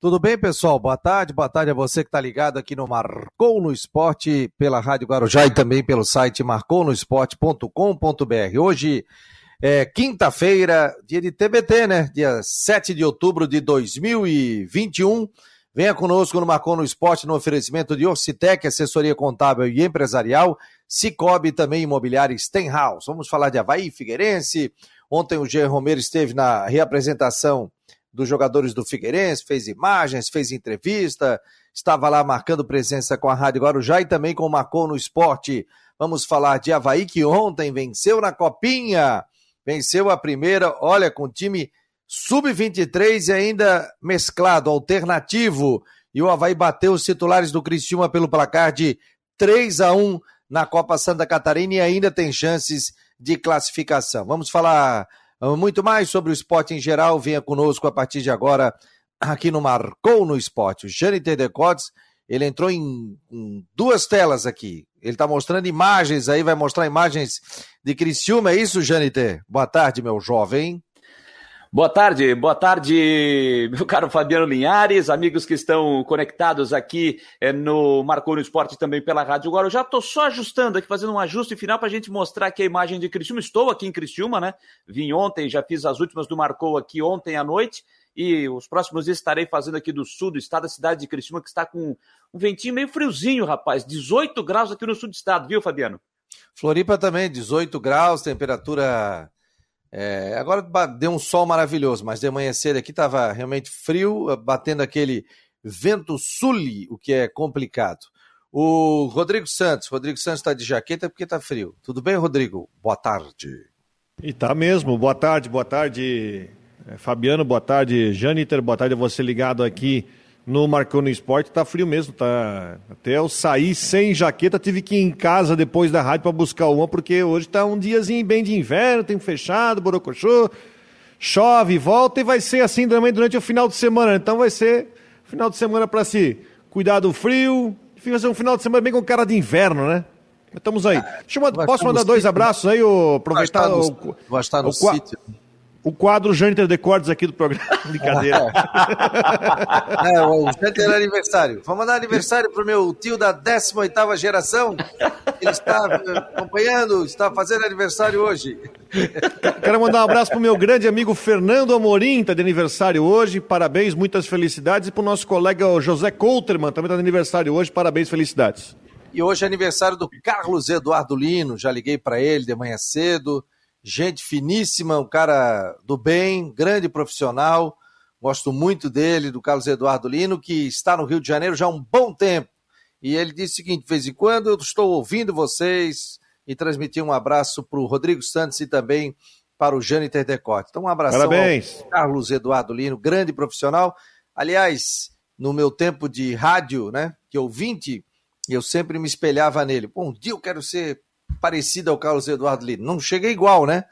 Tudo bem, pessoal? Boa tarde, boa tarde a você que está ligado aqui no Marcou no Esporte, pela Rádio Guarujá e também pelo site marconosport.com.br. Hoje é quinta-feira, dia de TBT, né? Dia 7 de outubro de 2021. Venha conosco no Marcou no Esporte no oferecimento de Orcitec, assessoria contábil e empresarial, Cicobi também imobiliária Stenhouse. Vamos falar de Havaí, Figueirense. Ontem o Jean Romero esteve na reapresentação dos jogadores do Figueirense, fez imagens, fez entrevista, estava lá marcando presença com a Rádio Guarujá e também com o Marcou no Esporte. Vamos falar de Havaí que ontem venceu na Copinha, venceu a primeira, olha, com time sub-23 e ainda mesclado, alternativo. E o Havaí bateu os titulares do Criciúma pelo placar de 3 a 1 na Copa Santa Catarina e ainda tem chances de classificação. Vamos falar muito mais sobre o esporte em geral, venha conosco a partir de agora aqui no Marcou no Esporte. O Jâniter Decotes, ele entrou em, em, duas telas aqui. Ele está mostrando imagens aí, vai mostrar imagens de Criciúma, é isso, Jâniter? Boa tarde, meu jovem. Boa tarde, boa tarde, meu caro Fabiano Linhares, amigos que estão conectados aqui é, no Marcou no Esporte também pela Rádio Agora. Eu já estou só ajustando aqui, fazendo um ajuste final para a gente mostrar aqui a imagem de Criciúma. Estou aqui em Criciúma, né? Vim ontem, já fiz as últimas do Marcou aqui ontem à noite e os próximos dias estarei fazendo aqui do sul do estado, a cidade de Criciúma, que está com um ventinho meio friozinho, rapaz. 18 graus aqui no sul do estado, viu, Fabiano? Floripa também, 18 graus, temperatura é, agora deu um sol maravilhoso, mas de manhã cedo aqui estava realmente frio, batendo aquele vento sul, o que é complicado. O Rodrigo Santos, Rodrigo Santos está de jaqueta porque está frio. Tudo bem, Rodrigo? Boa tarde. E tá mesmo. Boa tarde, boa tarde, é, Fabiano, boa tarde, Janiter, boa tarde a você ligado aqui no Marcou no Esporte, tá frio mesmo, tá. Até eu sair sem jaqueta, tive que ir em casa depois da rádio para buscar uma, porque hoje tá um diazinho bem de inverno, tem fechado, borocochô, chove, volta e vai ser assim também durante o final de semana. Então vai ser final de semana para se cuidar do frio, fica um final de semana bem com cara de inverno, né? Estamos aí. Deixa eu, posso mandar dois abraços aí, aproveitar vai estar no, o, vai estar no o, sítio o quadro Jâniter de Cordes aqui do programa. Brincadeira. é, o Jâniter aniversário. Vamos mandar aniversário pro meu tio da 18ª geração. Ele está acompanhando, está fazendo aniversário hoje. Quero mandar um abraço pro meu grande amigo Fernando Amorim, está de aniversário hoje. Parabéns, muitas felicidades. E pro nosso colega José Coulterman, também está de aniversário hoje. Parabéns, felicidades. E hoje é aniversário do Carlos Eduardo Lino. Já liguei para ele de manhã cedo gente finíssima, um cara do bem, grande profissional. Gosto muito dele, do Carlos Eduardo Lino, que está no Rio de Janeiro já há um bom tempo. E ele disse o seguinte: de vez em quando eu estou ouvindo vocês e transmitir um abraço para o Rodrigo Santos e também para o Jâniter Decote. Então, um abraço Parabéns. ao Carlos Eduardo Lino, grande profissional. Aliás, no meu tempo de rádio, né, que ouvinte, eu sempre me espelhava nele. Bom, um dia eu quero ser parecida ao Carlos Eduardo Lino. Não chega igual, né?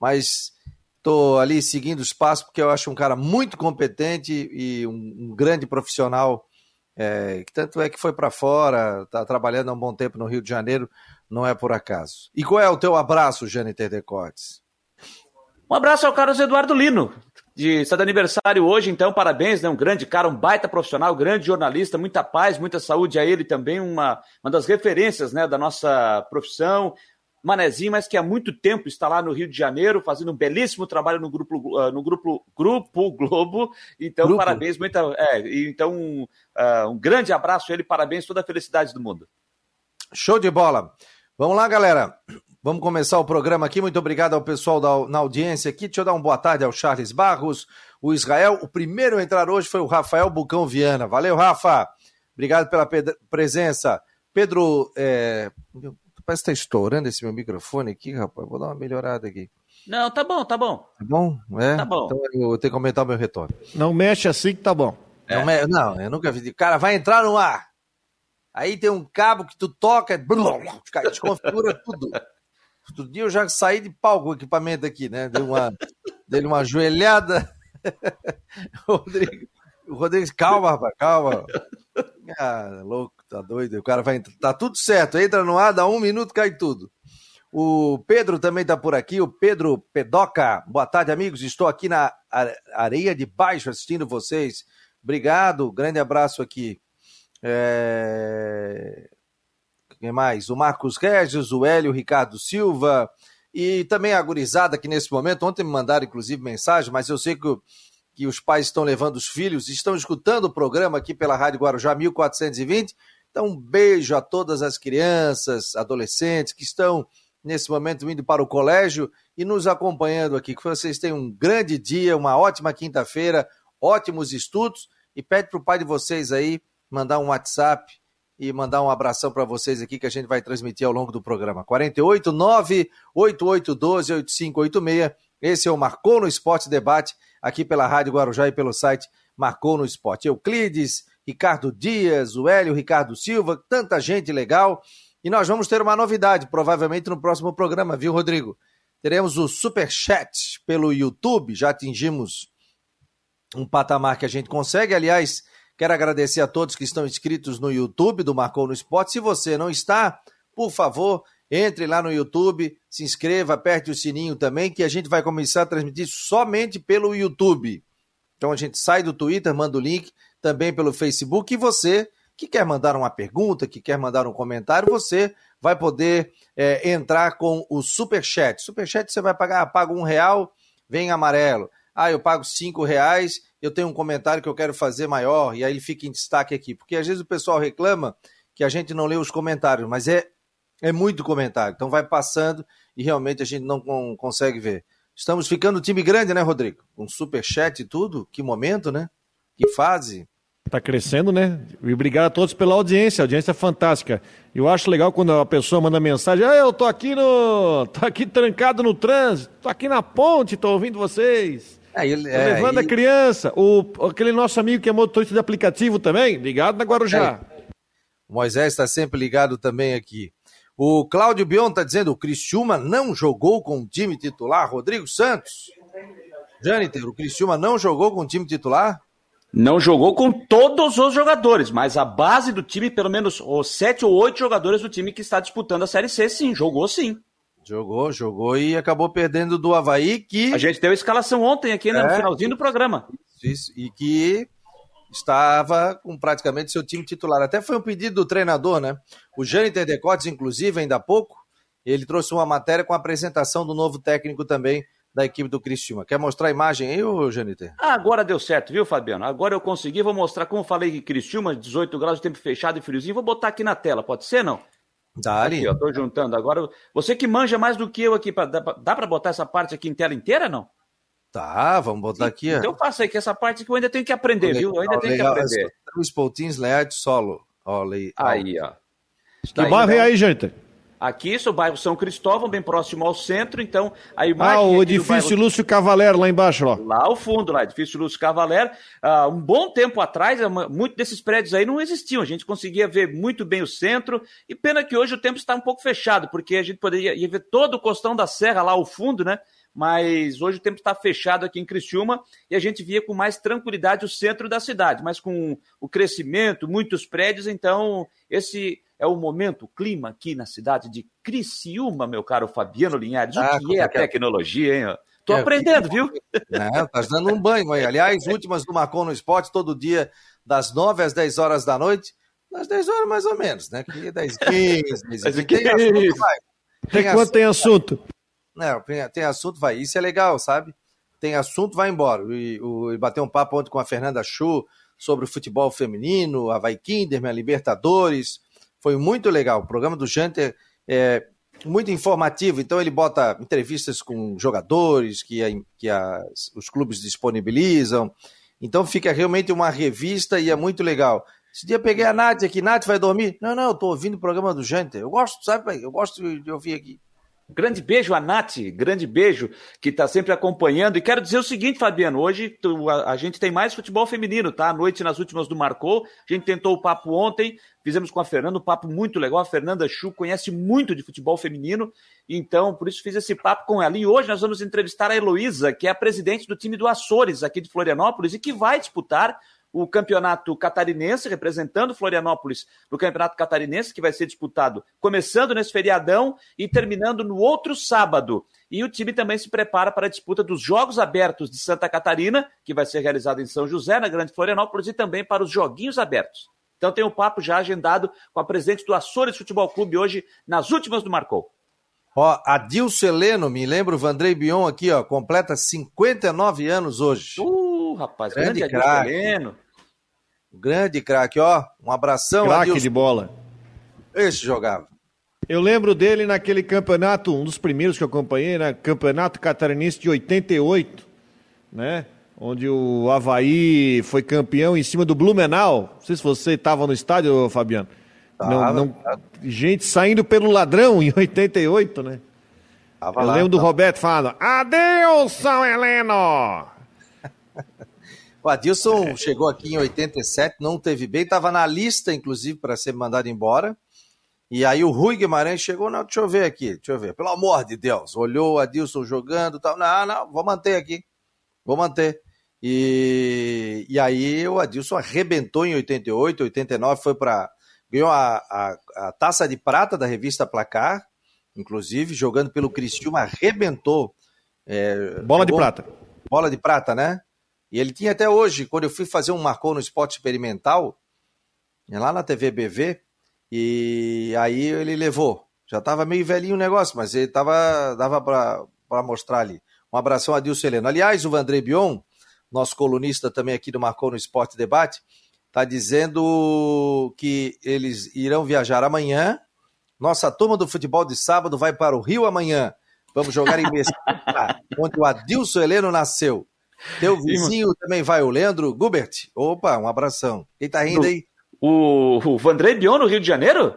Mas estou ali seguindo os passos porque eu acho um cara muito competente e um, um grande profissional. É, tanto é que foi para fora, está trabalhando há um bom tempo no Rio de Janeiro, não é por acaso. E qual é o teu abraço, Jâniter Decotes? Um abraço ao Carlos Eduardo Lino, de está de aniversário hoje, então parabéns, né? Um grande cara, um baita profissional, grande jornalista, muita paz, muita saúde a ele também, uma, uma das referências, né, da nossa profissão. Manezinho, mas que há muito tempo está lá no Rio de Janeiro, fazendo um belíssimo trabalho no grupo, uh, no grupo, grupo Globo. Então, grupo. parabéns, muita, é, então um, uh, um grande abraço a ele, parabéns, toda a felicidade do mundo. Show de bola. Vamos lá, galera. Vamos começar o programa aqui. Muito obrigado ao pessoal da, na audiência aqui. Deixa eu dar uma boa tarde ao Charles Barros, o Israel. O primeiro a entrar hoje foi o Rafael Bucão Viana. Valeu, Rafa. Obrigado pela presença. Pedro, é... parece que está estourando esse meu microfone aqui, rapaz. Vou dar uma melhorada aqui. Não, tá bom, tá bom. Tá bom? É? Tá bom. Então eu tenho que aumentar o meu retorno. Não mexe assim que tá bom. É. Não, me... não, eu nunca vi. Cara, vai entrar no ar. Aí tem um cabo que tu toca, desconfigura tudo. Outro dia eu já saí de pau com o equipamento aqui, né? Dei uma, dei uma joelhada. Rodrigo, o Rodrigo, calma, rapaz, calma. Ah, louco, tá doido. O cara vai. Tá tudo certo. Entra no ar, dá um minuto, cai tudo. O Pedro também tá por aqui, o Pedro Pedoca. Boa tarde, amigos. Estou aqui na areia de baixo assistindo vocês Obrigado, grande abraço aqui. É... Quem mais? O Marcos Regis, o Hélio Ricardo Silva e também a gurizada aqui nesse momento. Ontem me mandaram, inclusive, mensagem, mas eu sei que, que os pais estão levando os filhos, estão escutando o programa aqui pela Rádio Guarujá 1420. Então, um beijo a todas as crianças, adolescentes que estão nesse momento indo para o colégio e nos acompanhando aqui. Que vocês tenham um grande dia, uma ótima quinta-feira, ótimos estudos e pede para o pai de vocês aí mandar um WhatsApp e mandar um abração para vocês aqui que a gente vai transmitir ao longo do programa. 48 98812 8586. Esse é o Marcou no Esporte Debate, aqui pela Rádio Guarujá e pelo site Marcou no Esporte. Euclides, Ricardo Dias, o Hélio, Ricardo Silva, tanta gente legal. E nós vamos ter uma novidade, provavelmente no próximo programa, viu, Rodrigo? Teremos o Super Chat pelo YouTube, já atingimos um patamar que a gente consegue. Aliás, Quero agradecer a todos que estão inscritos no YouTube do Marcou no Esporte. Se você não está, por favor, entre lá no YouTube, se inscreva, aperte o sininho também, que a gente vai começar a transmitir somente pelo YouTube. Então a gente sai do Twitter, manda o link também pelo Facebook. E você que quer mandar uma pergunta, que quer mandar um comentário, você vai poder é, entrar com o Superchat. Superchat você vai pagar, paga um real, vem amarelo. Ah, eu pago cinco reais eu tenho um comentário que eu quero fazer maior, e aí ele fica em destaque aqui. Porque às vezes o pessoal reclama que a gente não lê os comentários, mas é, é muito comentário. Então vai passando e realmente a gente não consegue ver. Estamos ficando time grande, né, Rodrigo? Com super chat e tudo. Que momento, né? Que fase. Tá crescendo, né? E obrigado a todos pela audiência. A audiência é fantástica. Eu acho legal quando a pessoa manda mensagem: ah, eu tô aqui no. tô aqui trancado no trânsito, tô aqui na ponte, tô ouvindo vocês. É, ele, é, levando a criança. O, aquele nosso amigo que é motorista de aplicativo também, ligado na Guarujá. É. O Moisés está sempre ligado também aqui. O Cláudio Bion está dizendo: o Criciúma não jogou com o time titular. Rodrigo Santos. Jâniter, o Criciúma não jogou com o time titular? Não jogou com todos os jogadores, mas a base do time, pelo menos os sete ou oito jogadores do time que está disputando a Série C, sim, jogou sim. Jogou, jogou e acabou perdendo do Havaí, que. A gente deu a escalação ontem aqui né, no é, finalzinho do programa. Isso, e que estava com praticamente seu time titular. Até foi um pedido do treinador, né? O Jâniter Decotes, inclusive, ainda há pouco, ele trouxe uma matéria com a apresentação do novo técnico também da equipe do Cristiúma. Quer mostrar a imagem aí, ô Jâniter? Ah, agora deu certo, viu, Fabiano? Agora eu consegui, vou mostrar como falei que Cristiúma, 18 graus tempo fechado e friozinho, vou botar aqui na tela, pode ser, não? Dá ali. eu tô juntando agora. Você que manja mais do que eu aqui, pra, dá, para botar essa parte aqui em tela inteira, não? Tá, vamos botar aqui. Então faça aí, que essa parte que eu ainda tenho que aprender, legal, viu? Eu ainda tenho legal. que aprender. Os pontinhos layout solo. Ó, Aí, ó. Que bairro é aí, gente? Aqui, isso é o bairro São Cristóvão, bem próximo ao centro, então a imagem... Ah, o edifício bairro... Lúcio Cavalero lá embaixo, ó. Lá ao fundo, lá, edifício Lúcio Cavalero. Uh, um bom tempo atrás, muitos desses prédios aí não existiam, a gente conseguia ver muito bem o centro, e pena que hoje o tempo está um pouco fechado, porque a gente poderia ver todo o costão da serra lá ao fundo, né? mas hoje o tempo está fechado aqui em Criciúma e a gente via com mais tranquilidade o centro da cidade, mas com o crescimento, muitos prédios, então esse é o momento, o clima aqui na cidade de Criciúma, meu caro Fabiano Linhares. Ah, o que é a tecnologia, hein? Tô é, aprendendo, viu? É, tá dando um banho aí. Aliás, últimas do Marcon no Esporte, todo dia, das 9 às 10 horas da noite. Das 10 horas mais ou menos, né? Que 10 15, 10 15. Tem assunto, vai. Tem Enquanto tem assunto. É, tem assunto, vai. Isso é legal, sabe? Tem assunto, vai embora. E, o, e bater um papo ontem com a Fernanda Chu sobre o futebol feminino, a Vai Kinderman, a Libertadores. Foi muito legal. O programa do Janter é muito informativo. Então ele bota entrevistas com jogadores que, a, que a, os clubes disponibilizam. Então fica realmente uma revista e é muito legal. Esse dia peguei a Nath aqui. Nath, vai dormir? Não, não, eu tô ouvindo o programa do Janter. Eu gosto, sabe? Eu gosto de ouvir aqui. Grande beijo a Nath, grande beijo, que está sempre acompanhando. E quero dizer o seguinte, Fabiano, hoje tu, a, a, gente tem mais futebol feminino, tá? À noite, nas últimas do Marcou, a gente tentou o papo ontem, fizemos com a Fernanda, um papo muito legal. A Fernanda Chu conhece muito de futebol feminino, então por isso fiz esse papo com ela. E hoje nós vamos entrevistar a Heloísa, que é a presidente do time do Açores, aqui de Florianópolis, e que vai disputar o campeonato catarinense, representando Florianópolis no campeonato catarinense, que vai ser disputado começando nesse feriadão e terminando no outro sábado. E o time também se prepara para a disputa dos Jogos Abertos de Santa Catarina, que vai ser realizado em São José, na Grande Florianópolis, e também para os Joguinhos Abertos. Então tem um papo já agendado com a presidente do Açores Futebol Clube hoje, nas últimas do Marcou. Ó, Adilson Heleno, me lembro, o Vandrei Bion aqui, ó, completa 59 anos hoje. Uh, rapaz, grande, grande Adilson Heleno. Grande craque, ó. Um abração, Craque de bola. Esse jogava. Eu lembro dele naquele campeonato, um dos primeiros que eu acompanhei, né? Campeonato Catarinense de 88, né? Onde o Havaí foi campeão em cima do Blumenau. Não sei se você estava no estádio, Fabiano. Não, não, gente saindo pelo ladrão em 88, né? Tava Eu lá, lembro do Roberto falando: Adeus, São Heleno! O Adilson é. chegou aqui em 87, não teve bem, estava na lista, inclusive, para ser mandado embora. E aí o Rui Guimarães chegou, não, deixa eu ver aqui, deixa eu ver, pelo amor de Deus, olhou o Adilson jogando tal, não, não, vou manter aqui, vou manter. E, e aí o Adilson arrebentou em 88, 89, foi para ganhou a, a, a, taça de prata da revista Placar, inclusive, jogando pelo Cristiúma, arrebentou. É, bola jogou, de prata. Bola de prata, né? E ele tinha até hoje, quando eu fui fazer um marcou no esporte experimental, lá na TV BV, e aí ele levou. Já estava meio velhinho o negócio, mas ele tava, dava para mostrar ali. Um abração a Dilson Heleno. Aliás, o Vandré Bion, nosso colunista também aqui do Marcou no Esporte Debate, está dizendo que eles irão viajar amanhã. Nossa turma do futebol de sábado vai para o Rio amanhã. Vamos jogar em Mesquita, onde o Adilson Heleno nasceu. Teu vizinho também vai, o Leandro Gubert. Opa, um abração. Quem tá rindo aí? O, o Vandré Bion no Rio de Janeiro?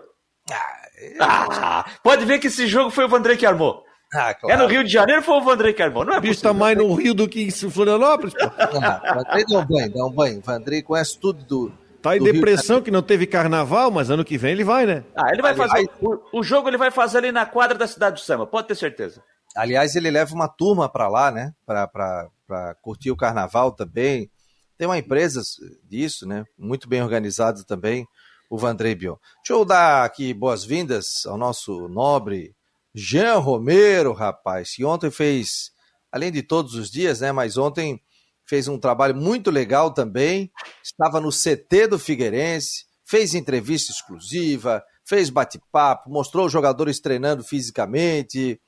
Ah, é... ah, pode ver que esse jogo foi o Vandré que armou. Ah, claro. É no Rio de Janeiro ou foi o Vandré que armou? Não é o bicho tá mais no Rio do que em Florianópolis, pô. Ah, Vandré dá um banho, dá um banho. Vandré conhece tudo do. Tá em do depressão que não teve carnaval, mas ano que vem ele vai, né? Ah, ele vai fazer. O, o, jogo ele vai fazer ali na quadra da cidade do Samba, pode ter certeza. Aliás, ele leva uma turma para lá, né? Para curtir o carnaval também. Tem uma empresa disso, né? Muito bem organizada também, o Vandré Bion. Deixa eu dar aqui boas-vindas ao nosso nobre Jean Romero, rapaz, que ontem fez, além de todos os dias, né? Mas ontem fez um trabalho muito legal também. Estava no CT do Figueirense, fez entrevista exclusiva, fez bate-papo, mostrou os jogadores treinando fisicamente.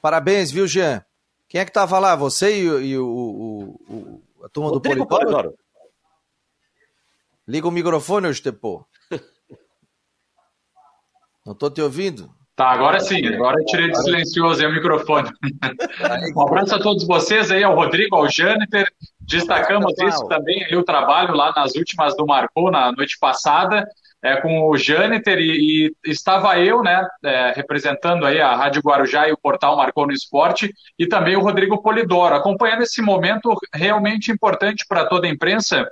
Parabéns, viu, Jean? Quem é que estava lá? Você e, e o, o, o, a turma Rodrigo do Polidoro? Liga o microfone, Estepô. Não estou te ouvindo. Tá, agora sim, agora eu tirei de silencioso aí o microfone. Um abraço a todos vocês aí, ao Rodrigo, ao Jâniter. Destacamos isso também, aí, o trabalho lá nas últimas do Marcou, na noite passada, é, com o Jâniter, e, e, estava eu, né, é, representando aí a Rádio Guarujá e o portal Marcou no Esporte, e também o Rodrigo Polidoro, acompanhando esse momento realmente importante para toda a imprensa,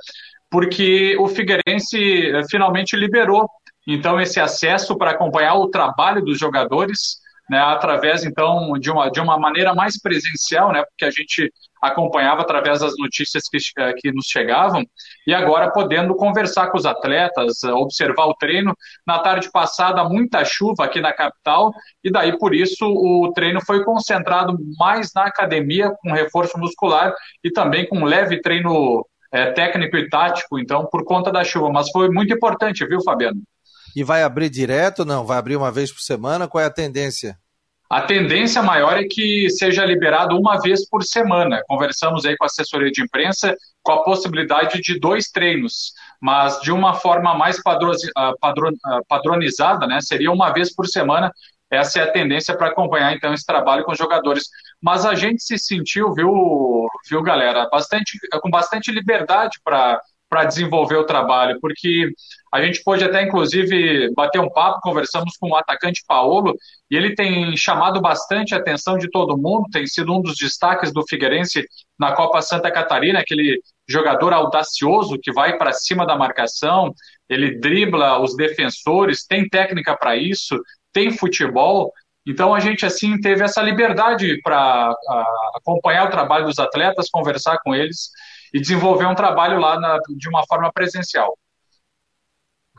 porque o Figueirense eh, finalmente liberou então esse acesso para acompanhar o trabalho dos jogadores, né, através então de uma, de uma maneira mais presencial, né, porque a gente acompanhava através das notícias que, eh, que nos chegavam, e agora podendo conversar com os atletas, observar o treino. Na tarde passada, muita chuva aqui na capital, e daí por isso o treino foi concentrado mais na academia, com reforço muscular e também com leve treino é, técnico e tático, então, por conta da chuva. Mas foi muito importante, viu, Fabiano? E vai abrir direto? Não, vai abrir uma vez por semana? Qual é a tendência? A tendência maior é que seja liberado uma vez por semana. Conversamos aí com a assessoria de imprensa com a possibilidade de dois treinos, mas de uma forma mais ah, ah, padronizada, né? Seria uma vez por semana. Essa é a tendência para acompanhar então esse trabalho com os jogadores. Mas a gente se sentiu, viu, viu, galera, bastante com bastante liberdade para para desenvolver o trabalho, porque a gente pôde até, inclusive, bater um papo, conversamos com o atacante Paulo, e ele tem chamado bastante a atenção de todo mundo, tem sido um dos destaques do Figueirense na Copa Santa Catarina, aquele jogador audacioso que vai para cima da marcação, ele dribla os defensores, tem técnica para isso, tem futebol, então a gente assim teve essa liberdade para acompanhar o trabalho dos atletas, conversar com eles e desenvolver um trabalho lá na, de uma forma presencial.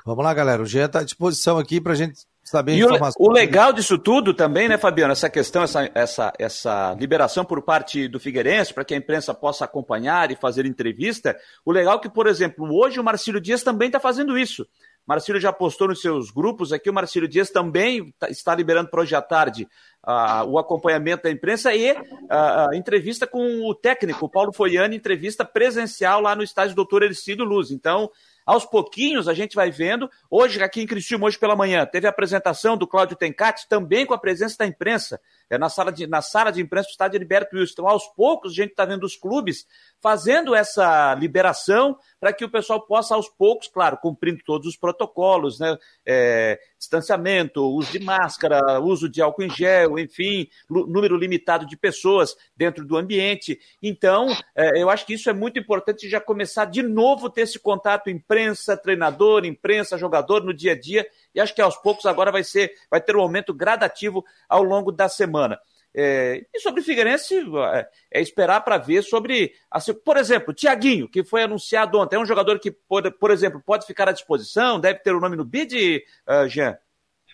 Vamos lá, galera. O Jean está à disposição aqui para a gente saber e informações. O, legal disso tudo também, né, Fabiano, essa questão, essa, essa, essa liberação por parte do Figueirense, para que a imprensa possa acompanhar e fazer entrevista. O legal é que, por exemplo, hoje o Marcílio Dias também está fazendo isso. Marcílio já postou nos seus grupos aqui, o Marcílio Dias também tá, está liberando para hoje à tarde uh, o acompanhamento da imprensa e a uh, entrevista com o técnico, Paulo Foiani, entrevista presencial lá no estádio Doutor Ercido Luz. Então, aos pouquinhos a gente vai vendo. Hoje, aqui em Criciúma, hoje pela manhã, teve a apresentação do Cláudio Tencati, também com a presença da imprensa, é na sala de, na sala de imprensa do estádio Heriberto Wilson. Então, aos poucos, a gente está vendo os clubes fazendo essa liberação para que o pessoal possa, aos poucos, claro, cumprindo todos os protocolos, né? É, distanciamento, uso de máscara, uso de álcool em gel, enfim, número limitado de pessoas dentro do ambiente. Então, é, eu acho que isso é muito importante já começar de novo ter esse contato imprensa, treinador, imprensa, jogador no dia a dia. E acho que aos poucos agora vai ser, vai ter um aumento gradativo ao longo da semana. É, e sobre o Figueirense, é, é esperar para ver sobre. Assim, por exemplo, Tiaguinho, que foi anunciado ontem, é um jogador que, por, por exemplo, pode ficar à disposição, deve ter o nome no bid, uh, Jean?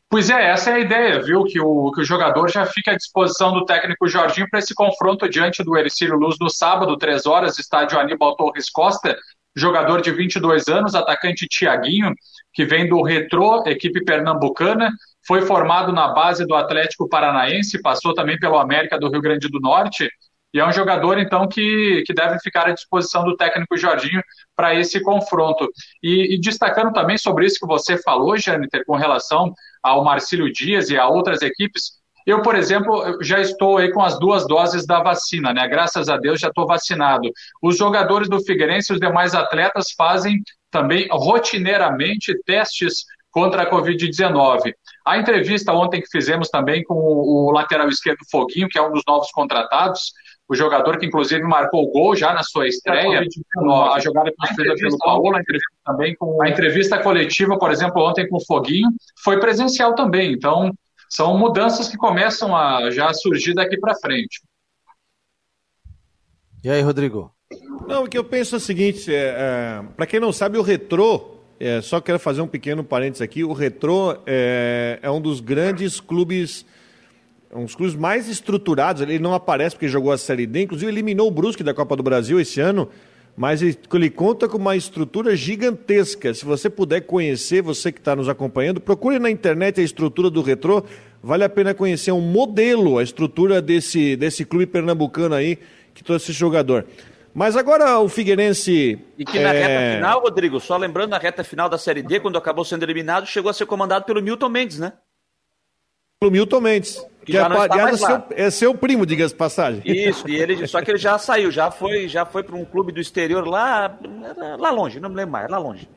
Pois é, essa é a ideia, viu? Que o, que o jogador já fica à disposição do técnico Jorginho para esse confronto diante do Ercílio Luz no sábado, três horas, estádio Aníbal Torres Costa. Jogador de 22 anos, atacante Tiaguinho, que vem do Retrô, equipe pernambucana, foi formado na base do Atlético Paranaense, passou também pelo América do Rio Grande do Norte, e é um jogador, então, que, que deve ficar à disposição do técnico Jorginho para esse confronto. E, e, destacando também sobre isso que você falou, Jâniter, com relação ao Marcílio Dias e a outras equipes, eu, por exemplo, já estou aí com as duas doses da vacina, né? Graças a Deus já estou vacinado. Os jogadores do Figueirense e os demais atletas fazem também rotineiramente testes contra a Covid-19. A entrevista ontem que fizemos também com o, lateral esquerdo Foguinho, que é um dos novos contratados, o jogador que inclusive marcou o gol já na sua estreia, a jogada construída pelo Paulo, a entrevista também com a entrevista coletiva, por exemplo, ontem com o Foguinho, foi presencial também. Então, são mudanças que começam a já surgir daqui para frente. E aí, Rodrigo? Não, o que eu penso é o seguinte: é, é, para quem não sabe, o retrô é, só quero fazer um pequeno parênteses aqui. O Retrô é, é, um dos grandes clubes, um dos clubes mais estruturados. Ele não aparece porque jogou a Série D, inclusive eliminou o Brusque da Copa do Brasil esse ano, mas ele, ele conta com uma estrutura gigantesca. Se você puder conhecer, você que está nos acompanhando, procure na internet a estrutura do Retrô. Vale a pena conhecer um modelo, a estrutura desse, desse clube pernambucano aí que trouxe esse jogador. Mas agora o Figueirense. E que na é... reta final, Rodrigo, só lembrando, na reta final da Série D, quando acabou sendo eliminado, chegou a ser comandado pelo Milton Mendes, né? Pelo Milton Mendes. Que, que é, é, seu, é, seu, primo, diga-se passagem. Isso, e ele, só que ele já saiu, já foi, já foi para um clube do exterior lá, lá longe, não me lembro mais, lá longe.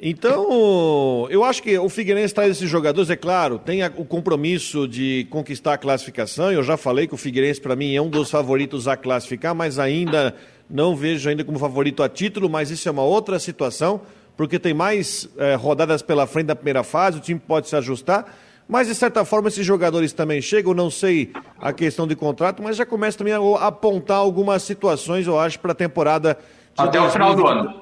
Então, eu acho que o Figueirense traz esses jogadores, é claro, tem o compromisso de conquistar a classificação. Eu já falei que o Figueirense, para mim, é um dos favoritos a classificar, mas ainda não vejo ainda como favorito a título, mas isso é uma outra situação, porque tem mais é, rodadas pela frente da primeira fase, o time pode se ajustar. Mas, de certa forma, esses jogadores também chegam, não sei a questão de contrato, mas já começa também a apontar algumas situações, eu acho, para a temporada. Até 2020. o final do ano.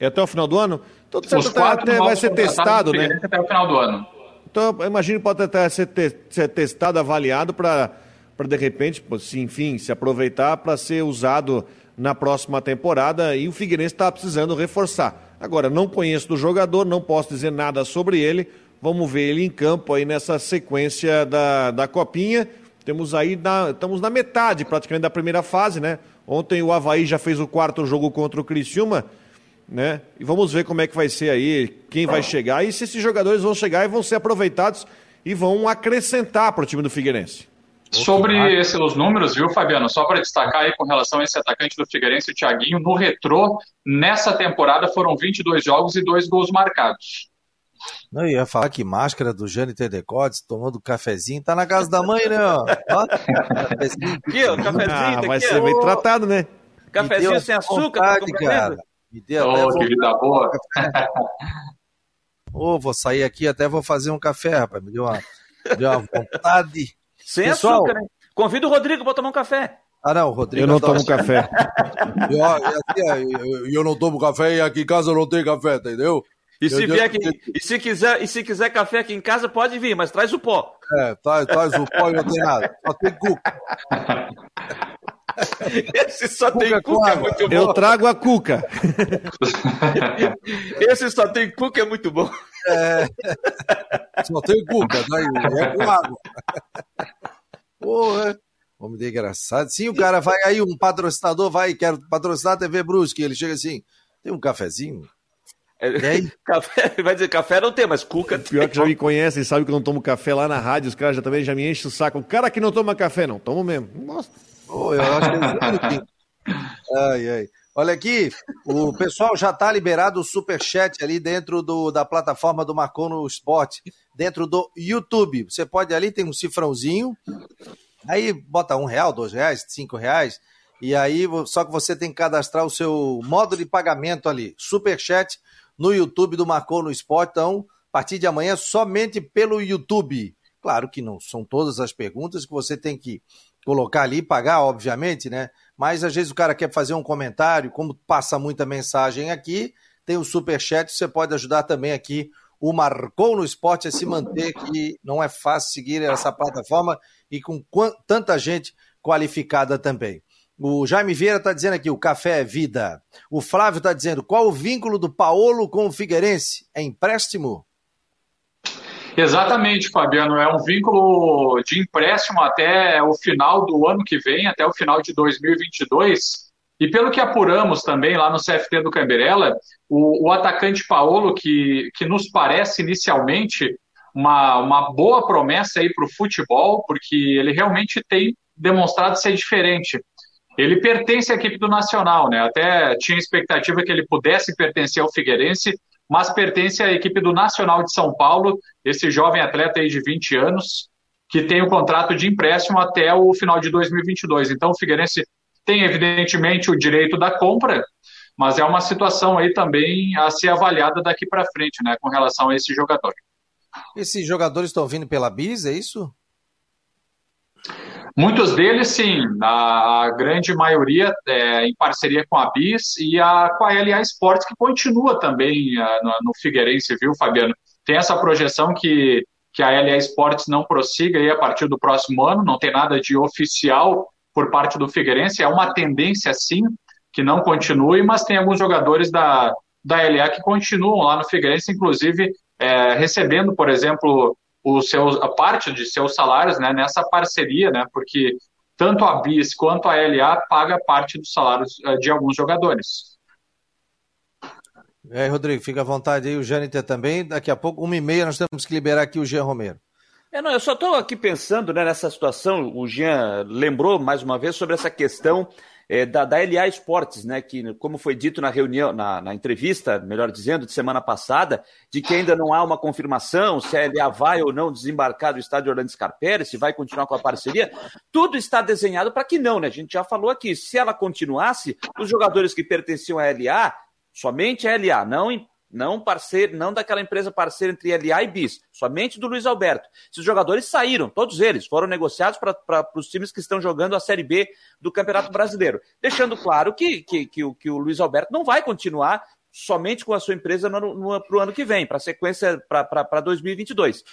É até o final do ano? Então, Os quatro até vai ser testado, né? Até o final do ano. Então, eu imagino que pode até ser, te ser testado, avaliado para, de repente, se, enfim, se aproveitar para ser usado na próxima temporada e o Figueirense está precisando reforçar. Agora, não conheço do jogador, não posso dizer nada sobre ele. Vamos ver ele em campo aí nessa sequência da, da Copinha. Temos aí, na, estamos na metade praticamente da primeira fase, né? Ontem o Havaí já fez o quarto jogo contra o Criciúma, né? E vamos ver como é que vai ser aí, quem vai chegar e se esses jogadores vão chegar e vão ser aproveitados e vão acrescentar para o time do Figueirense. Sobre esse, os números, viu, Fabiano? Só para destacar aí com relação a esse atacante do Figueirense, o Thiaguinho, no retrô, nessa temporada foram 22 jogos e dois gols marcados. Não, eu ia falar que máscara do Jânio Tedecotes, tomando cafezinho, tá na casa da mãe, né? Ó, cafezinho. Aqui, ó, cafezinho. Ah, vai ser bem tratado, né? Cafezinho sem açúcar, tá vontade, tá cara. Me deu, oh, que vida boa. Ô, oh, vou sair aqui, até vou fazer um café, rapaz. Me deu uma, me deu uma vontade. Sem Pessoal, açúcar, né? Convido o Rodrigo para tomar um café. Ah, não, Rodrigo. Eu não tomo café. E ó, e assim, eu, eu não tomo café e aqui em casa eu não tenho café, entendeu? E se, vier aqui, e, se quiser, e se quiser café aqui em casa, pode vir, mas traz o pó. É, traz, traz o pó e não tem nada. Só tem cuca. Esse só tem Cuca com cuca, é muito bom. Eu trago a cuca. Esse só tem cuca, é muito bom. Só tem cuca, daí é com água. Porra. Homem de engraçado. Sim, o cara vai aí, um patrocinador vai, quero patrocinar a TV Brusque. Ele chega assim, tem um cafezinho? Aí? Café, vai dizer, café não tem, mas cuca tem. Pior que já me conhecem, sabe que eu não tomo café lá na rádio, os caras já também já me enchem o saco. O cara que não toma café, não, tomo mesmo. Nossa. Pô, eu acho que é. Ai, ai. Olha aqui, o pessoal já está liberado o superchat ali dentro do, da plataforma do Marcou no Esporte, dentro do YouTube. Você pode ali, tem um cifrãozinho, aí bota um real, dois reais, cinco reais, e aí só que você tem que cadastrar o seu modo de pagamento ali, superchat no YouTube do Marcou no Esporte. Então, a partir de amanhã, somente pelo YouTube. Claro que não são todas as perguntas que você tem que colocar ali, pagar, obviamente, né? Mas às vezes o cara quer fazer um comentário, como passa muita mensagem aqui, tem o superchat, você pode ajudar também aqui o Marcou no Esporte a se manter, que não é fácil seguir essa plataforma e com tanta gente qualificada também. O Jaime Vieira está dizendo aqui, o café é vida. O Flávio está dizendo, qual o vínculo do Paolo com o Figueirense? É empréstimo? Exatamente, Fabiano. É um vínculo de empréstimo até o final do ano que vem, até o final de 2022. E pelo que apuramos também lá no CFT do Camberela, o, o atacante Paulo, que, que nos parece inicialmente uma, uma boa promessa aí para o futebol, porque ele realmente tem demonstrado ser diferente. Ele pertence à equipe do Nacional, né? Até tinha expectativa que ele pudesse pertencer ao Figueirense, mas pertence à equipe do Nacional de São Paulo, esse jovem atleta aí de 20 anos, que tem o contrato de empréstimo até o final de 2022. Então, o Figueirense tem, evidentemente, o direito da compra, mas é uma situação aí também a ser avaliada daqui para frente, né, com relação a esse jogador. Esses jogadores estão vindo pela Bis, é isso? Muitos deles, sim, a grande maioria é, em parceria com a BIS e a, com a LA Sports, que continua também a, no, no, Figueirense, viu, Fabiano? Tem essa projeção que, que a LA Sports não prossiga aí a partir do próximo ano, não tem nada de oficial por parte do Figueirense, é uma tendência, sim, que não continue, mas tem alguns jogadores da, da LA que continuam lá no Figueirense, inclusive é, recebendo, por exemplo, o seu, a parte de seus salários né, nessa parceria, né, porque tanto a BIS quanto a LA paga parte dos salários uh, de alguns jogadores. É, Rodrigo, fica à vontade aí, o Jâniter também. Daqui a pouco, uma e meia, nós temos que liberar aqui o Jean Romero. É, não, eu só estou aqui pensando né, nessa situação. O Jean lembrou mais uma vez sobre essa questão é, da, da LA Esportes, né? Que, como foi dito na reunião, na, na, entrevista, melhor dizendo, de semana passada, de que ainda não há uma confirmação se a LA vai ou não desembarcar do estádio Orlando Scarpelli, se vai continuar com a parceria. Tudo está desenhado para que não, né? A gente já falou aqui. Se ela continuasse, os jogadores que pertenciam à LA, somente a LA, não não parceiro, não daquela empresa parceira entre LA e BIS, somente do Luiz Alberto. Esses jogadores saíram, todos eles, foram negociados para os times que estão jogando a Série B do Campeonato Brasileiro. Deixando claro que, que, que, o, que o Luiz Alberto não vai continuar somente com a sua empresa para o ano que vem, para a sequência para 2022.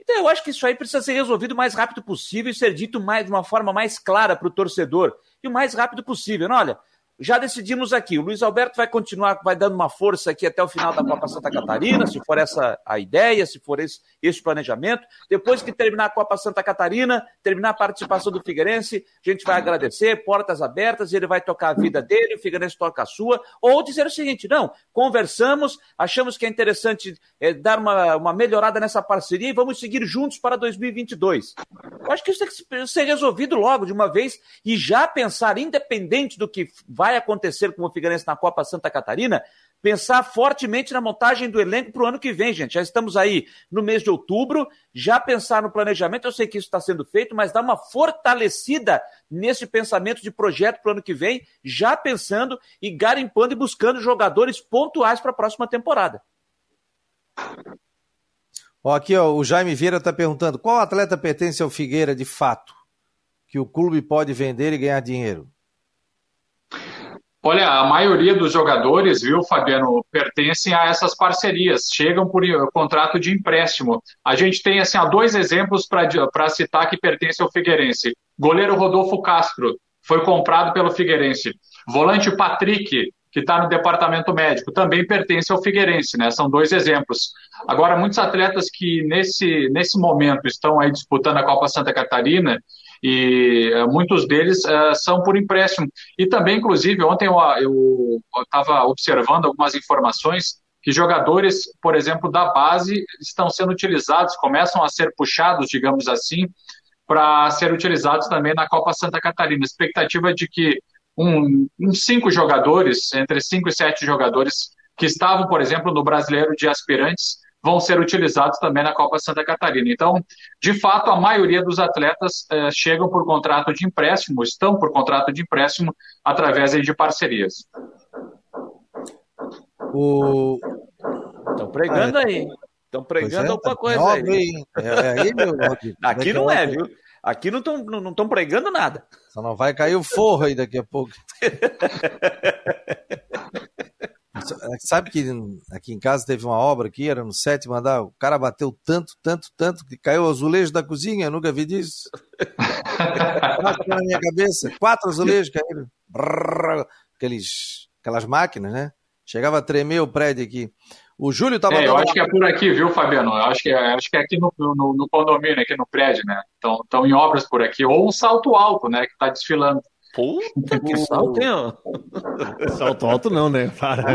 Então eu acho que isso aí precisa ser resolvido o mais rápido possível e ser dito mais, de uma forma mais clara para o torcedor e o mais rápido possível. Olha, já decidimos aqui. O Luiz Alberto vai continuar, vai dando uma força aqui até o final da Copa Santa Catarina, se for essa a ideia, se for esse, esse planejamento. Depois que terminar a Copa Santa Catarina, terminar a participação do Figueirense, a gente vai agradecer, portas abertas, ele vai tocar a vida dele, o Figueirense toca a sua. Ou dizer o seguinte: não, conversamos, achamos que é interessante é, dar uma, uma melhorada nessa parceria e vamos seguir juntos para 2022. Eu acho que isso tem que ser resolvido logo, de uma vez, e já pensar, independente do que vai vai acontecer com o Figueirense na Copa Santa Catarina, pensar fortemente na montagem do elenco para o ano que vem, gente. Já estamos aí no mês de outubro, já pensar no planejamento, eu sei que isso está sendo feito, mas dar uma fortalecida nesse pensamento de projeto para o ano que vem, já pensando e garimpando e buscando jogadores pontuais para a próxima temporada. Ó, aqui ó, o Jaime Vieira está perguntando, qual atleta pertence ao Figueira de fato? que o clube pode vender e ganhar dinheiro? Olha, a maioria dos jogadores, viu, Fabiano, pertencem a essas parcerias, chegam por contrato de empréstimo. A gente tem, assim, dois exemplos para citar que pertence ao Figueirense. Goleiro Rodolfo Castro foi comprado pelo Figueirense. Volante Patrick, que está no departamento médico, também pertence ao Figueirense, né? São dois exemplos. Agora, muitos atletas que nesse, nesse momento estão aí disputando a Copa Santa Catarina e uh, muitos deles uh, são por empréstimo. E também, inclusive, ontem eu estava observando algumas informações que jogadores, por exemplo, da base estão sendo utilizados, começam a ser puxados, digamos assim, para ser utilizados também na Copa Santa Catarina. Expectativa de que um, uns cinco jogadores, entre cinco e sete jogadores que estavam, por exemplo, no Brasileiro de Aspirantes, vão ser utilizados também na Copa Santa Catarina. Então, de fato, a maioria dos atletas eh, chegam por contrato de empréstimo, estão por contrato de empréstimo através de parcerias. O... Estão pregando é. aí. Estão pregando é, alguma tá coisa aí. É, é aí meu, Aqui não é, viu? Aqui não estão não, não pregando nada. Só não vai cair o forro aí daqui a pouco. Sabe que aqui em casa teve uma obra aqui, era no sétimo andar, o cara bateu tanto, tanto, tanto, que caiu o azulejo da cozinha, eu nunca vi disso. na minha cabeça, quatro azulejos caíram. Brrr, aqueles, aquelas máquinas, né? Chegava a tremer o prédio aqui. O Júlio estava. É, eu acho que é por aqui, viu, Fabiano? Eu acho que é, acho que é aqui no, no, no condomínio, aqui no prédio, né? Estão em obras por aqui. Ou um salto alto, né? Que está desfilando. Puta que salto, hein? Salto alto não, né? Para.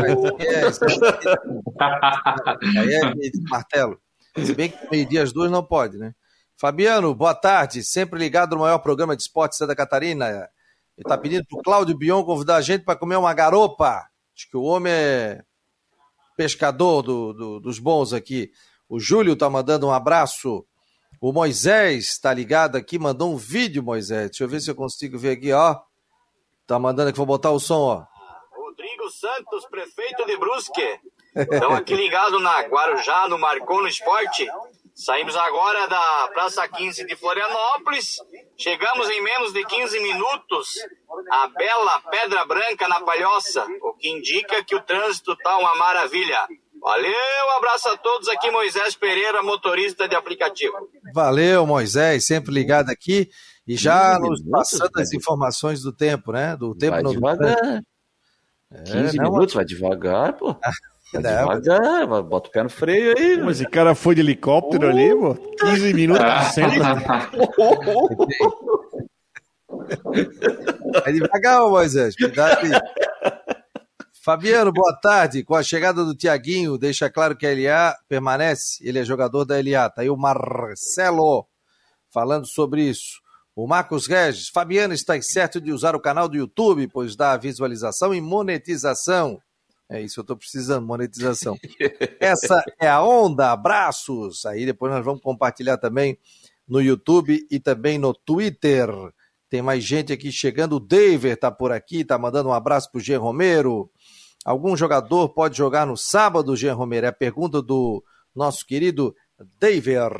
Aí é de martelo. Se bem que meio-dia as duas não pode, né? Fabiano, boa tarde. Sempre ligado no maior programa de esporte Santa Catarina. Ele está pedindo para o Cláudio Bion convidar a gente para comer uma garopa. Acho que o homem é pescador do, do, dos bons aqui. O Júlio está mandando um abraço. O Moisés está ligado aqui, mandou um vídeo, Moisés. Deixa eu ver se eu consigo ver aqui, ó. Tá mandando aqui, vou botar o som, ó. Rodrigo Santos, prefeito de Brusque. Estão aqui ligados na Guarujá, no Marcou no Esporte. Saímos agora da Praça 15 de Florianópolis. Chegamos em menos de 15 minutos à bela Pedra Branca na Palhoça, o que indica que o trânsito está uma maravilha. Valeu, abraço a todos aqui, Moisés Pereira, motorista de aplicativo. Valeu, Moisés, sempre ligado aqui. E já nos passando as informações do tempo, né? Do tempo vai no devagar. É, 15 não, minutos, vai devagar, pô. Vai devagar, bota o pé no freio aí. Mas esse cara foi de helicóptero oh. ali, pô. 15 minutos. É devagar, Moisés. Cuidado aí. Fabiano, boa tarde. Com a chegada do Tiaguinho, deixa claro que a LA permanece. Ele é jogador da LA. Tá aí o Marcelo falando sobre isso. O Marcos Regis, Fabiano está certo de usar o canal do YouTube, pois dá visualização e monetização. É isso que eu estou precisando, monetização. Essa é a onda, abraços. Aí depois nós vamos compartilhar também no YouTube e também no Twitter. Tem mais gente aqui chegando. O David está por aqui, está mandando um abraço para o Jean Romero. Algum jogador pode jogar no sábado, Jean Romero? É a pergunta do nosso querido David.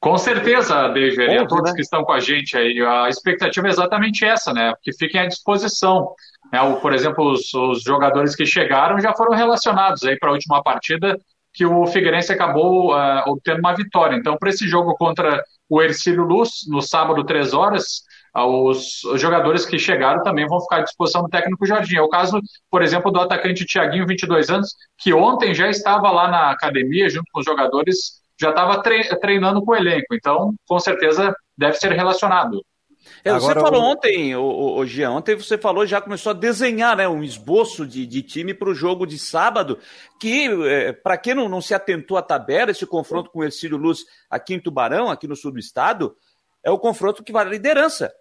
Com certeza, David, e a todos né? que estão com a gente aí. A expectativa é exatamente essa, né? Que fiquem à disposição. Né? O, por exemplo, os, os, jogadores que chegaram já foram relacionados aí para a última partida que o Figueirense acabou uh, obtendo uma vitória. Então, para esse jogo contra o Ercílio Luz, no sábado, três horas, os, os, jogadores que chegaram também vão ficar à disposição do técnico Jardim. É o caso, por exemplo, do atacante Tiaguinho, 22 anos, que ontem já estava lá na academia junto com os jogadores já estava treinando com o elenco, então com certeza deve ser relacionado. É, você Agora, falou ontem, o, o, Jean, ontem você falou, já começou a desenhar né, um esboço de, de time para o jogo de sábado, que, é, para quem não, não se atentou à tabela, esse confronto com o Ercílio Luz aqui em Tubarão, aqui no sul do estado, é o confronto que vale a liderança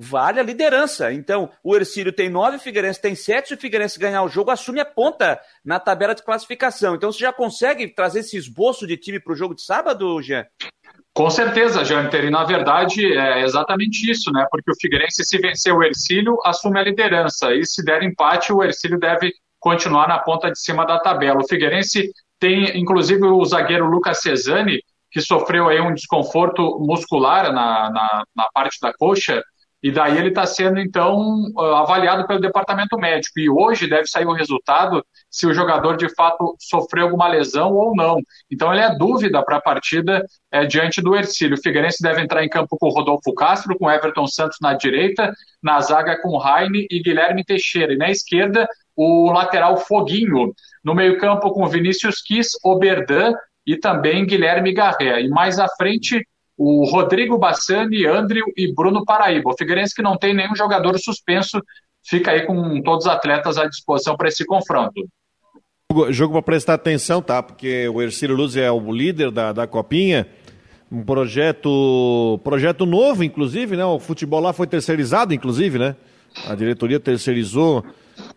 vale a liderança. Então, o Ercílio tem nove, o Figueirense tem sete. Se o Figueirense ganhar o jogo, assume a ponta na tabela de classificação. Então, você já consegue trazer esse esboço de time para o jogo de sábado, Jean? Com certeza, Janter, e na verdade é exatamente isso, né? Porque o Figueirense, se vencer o Ercílio, assume a liderança, e se der empate, o Ercílio deve continuar na ponta de cima da tabela. O Figueirense tem, inclusive, o zagueiro Lucas Cesani, que sofreu aí um desconforto muscular na, na, na parte da coxa, e daí ele está sendo, então, avaliado pelo departamento médico. E hoje deve sair o resultado se o jogador de fato sofreu alguma lesão ou não. Então ele é dúvida para a partida é, diante do Ercílio. O Figueirense deve entrar em campo com Rodolfo Castro, com Everton Santos na direita, na zaga com Raine e Guilherme Teixeira. E na esquerda, o lateral Foguinho. No meio-campo com Vinícius Quis, Oberdan e também Guilherme Garré. E mais à frente, o Rodrigo Bassani, Andrew e Bruno Paraíba. O Figueirense que não tem nenhum jogador suspenso, fica aí com todos os atletas à disposição para esse confronto. Jogo para prestar atenção, tá? Porque o Ercílio Luz é o líder da, da Copinha. Um projeto, projeto novo, inclusive, né? O futebol lá foi terceirizado, inclusive, né? A diretoria terceirizou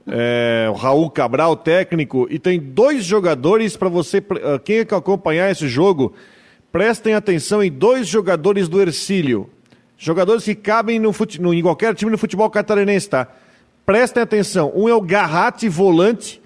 é, o Raul Cabral, técnico, e tem dois jogadores para você. Ah, quem é que acompanhar esse jogo, prestem atenção em dois jogadores do Ercílio. Jogadores que cabem no, fute, no, em qualquer time no futebol catarinense, tá? Prestem atenção. Um é o Garratti, volante,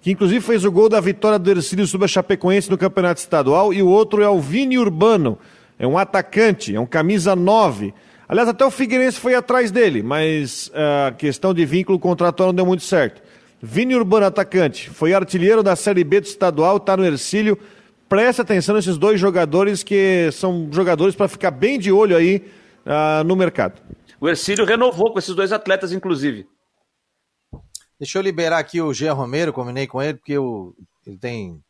que inclusive fez o gol da vitória do Ercílio sobre a Chapecoense no Campeonato Estadual, e o outro é o Vini Urbano, é um atacante, é um camisa 9 Aliás, até o Figueirense foi atrás dele, mas a uh, questão de vínculo contratual não deu muito certo. Vini Urbano, atacante, foi artilheiro da Série B do estadual, está no Ercílio. Preste atenção nesses dois jogadores que são jogadores para ficar bem de olho aí uh, no mercado. O Ercílio renovou com esses dois atletas, inclusive. Deixa eu liberar aqui o Jean Romero, combinei com ele, porque eu, ele tem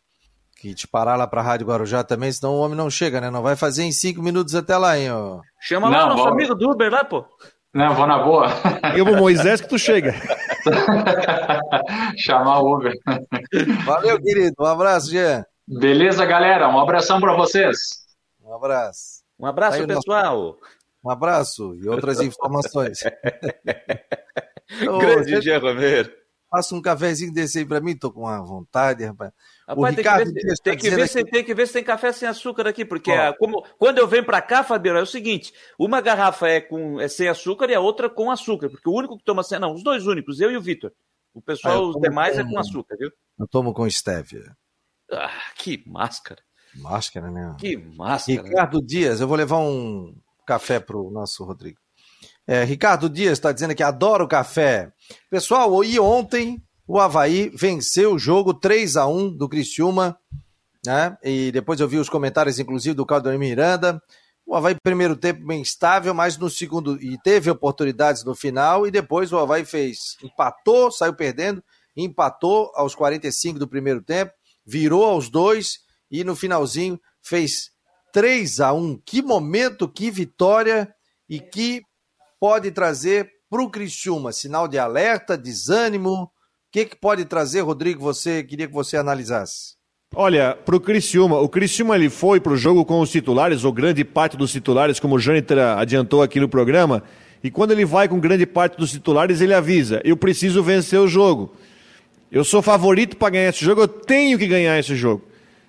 que te parar lá pra Rádio Guarujá também, senão o homem não chega, né? Não vai fazer em cinco minutos até lá, hein? Ó. Chama lá o nosso vou... amigo do Uber lá, pô. Não, vou na boa. Eu vou Moisés que tu chega. Chamar o Uber. Valeu, querido. Um abraço, Jean. Beleza, galera. Um abração para vocês. Um abraço. Um abraço, Aí, pessoal. Nosso... Um abraço e outras informações. Grande Jean Romero. Faça um cafezinho desse aí para mim, tô com uma vontade, rapaz. Rapaz, tem, que ver, tem, que ver se, tem que ver se tem café sem açúcar aqui, porque a, como, quando eu venho para cá, Fabiano, é o seguinte: uma garrafa é, com, é sem açúcar e a outra com açúcar, porque o único que toma sem. Não, os dois únicos, eu e o Vitor. O pessoal, ah, os demais, com, é com açúcar, viu? Eu tomo com stevia. Ah, que máscara. Máscara, né? Que máscara. Ricardo Dias, eu vou levar um café pro nosso Rodrigo. É, Ricardo Dias está dizendo que adora o café. Pessoal, e ontem o Havaí venceu o jogo 3 a 1 do Criciúma, né? E depois eu vi os comentários, inclusive, do Claudio Miranda. O Havaí, primeiro tempo, bem estável, mas no segundo. E teve oportunidades no final, e depois o Havaí fez. Empatou, saiu perdendo, empatou aos 45 do primeiro tempo, virou aos dois, e no finalzinho fez 3 a 1 Que momento, que vitória, e que pode trazer para o Criciúma? Sinal de alerta, desânimo, que, que pode trazer, Rodrigo? Você queria que você analisasse. Olha, para o Criciúma, o Criciúma ele foi para o jogo com os titulares, ou grande parte dos titulares, como o Jâniter adiantou aqui no programa, e quando ele vai com grande parte dos titulares, ele avisa: eu preciso vencer o jogo. Eu sou favorito para ganhar esse jogo, eu tenho que ganhar esse jogo.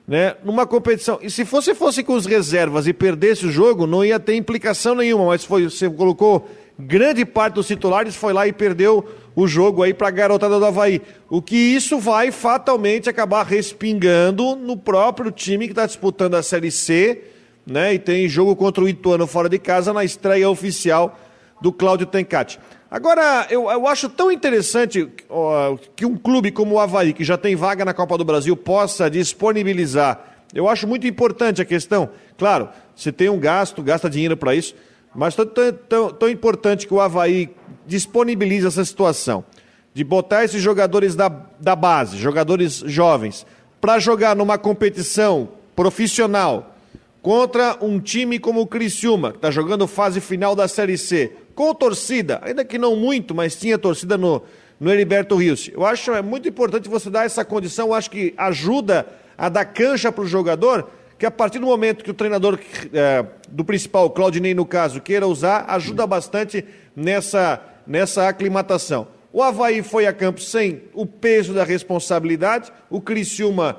Né? Numa competição. E se você fosse com os reservas e perdesse o jogo, não ia ter implicação nenhuma, mas foi, você colocou grande parte dos titulares, foi lá e perdeu o jogo aí para a garotada do Havaí. O que isso vai fatalmente acabar respingando no próprio time que está disputando a Série C, né? E tem jogo contra o Ituano fora de casa na estreia oficial do Cláudio Tencati. Agora, eu, eu acho tão interessante ó, que um clube como o Havaí, que já tem vaga na Copa do Brasil, possa disponibilizar. Eu acho muito importante a questão. Claro, você tem um gasto, gasta dinheiro para isso, mas tão, tão, tão importante que o Havaí disponibiliza essa situação de botar esses jogadores da, da base, jogadores jovens, para jogar numa competição profissional contra um time como o Criciúma, que está jogando fase final da Série C, com torcida, ainda que não muito, mas tinha torcida no, no Heriberto Rios. Eu acho é muito importante você dar essa condição, eu acho que ajuda a dar cancha para o jogador, que a partir do momento que o treinador é, do principal, Claudinei no caso, queira usar, ajuda bastante nessa nessa aclimatação. O Havaí foi a campo sem o peso da responsabilidade, o Criciúma,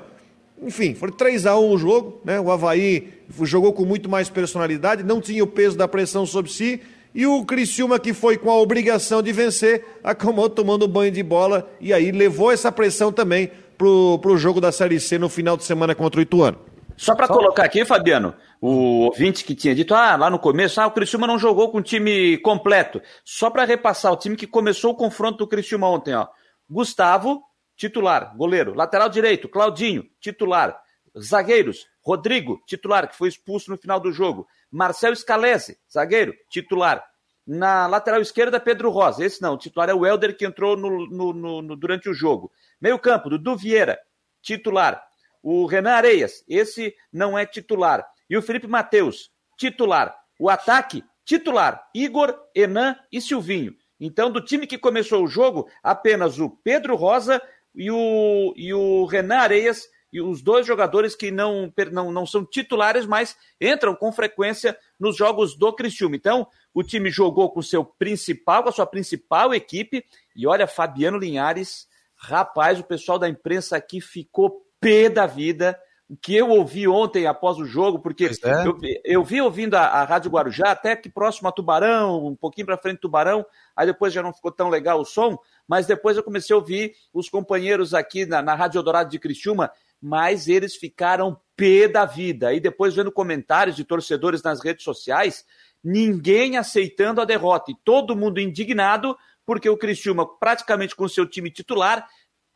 enfim, foi 3 a 1 o jogo, né? O Havaí jogou com muito mais personalidade, não tinha o peso da pressão sobre si, e o Criciúma, que foi com a obrigação de vencer, acabou tomando banho de bola e aí levou essa pressão também para o jogo da Série C no final de semana contra o Ituano. Só para colocar aqui, Fabiano, o ouvinte que tinha dito, ah, lá no começo, ah, o Criciúma não jogou com o time completo. Só para repassar, o time que começou o confronto do Criciúma ontem, ó. Gustavo, titular, goleiro. Lateral direito, Claudinho, titular. Zagueiros, Rodrigo, titular, que foi expulso no final do jogo. Marcel Scalese, zagueiro, titular. Na lateral esquerda, Pedro Rosa. Esse não, o titular é o Helder, que entrou no, no, no, durante o jogo. Meio campo, Dudu Vieira, titular. O Renan Areias, esse não é titular. E o Felipe Matheus, titular. O ataque, titular. Igor, Enan e Silvinho. Então, do time que começou o jogo, apenas o Pedro Rosa e o, e o Renan Areias, e os dois jogadores que não, não, não são titulares, mas entram com frequência nos jogos do Criciúma. Então, o time jogou com seu principal, com a sua principal equipe, e olha, Fabiano Linhares, rapaz, o pessoal da imprensa aqui ficou pé da vida. O que eu ouvi ontem após o jogo, porque é. eu, eu vi ouvindo a, a Rádio Guarujá, até que próximo a Tubarão, um pouquinho para frente do Tubarão, aí depois já não ficou tão legal o som, mas depois eu comecei a ouvir os companheiros aqui na, na Rádio Eldorado de Criciúma, mas eles ficaram pé da vida. E depois vendo comentários de torcedores nas redes sociais, ninguém aceitando a derrota e todo mundo indignado porque o Criciúma, praticamente com seu time titular,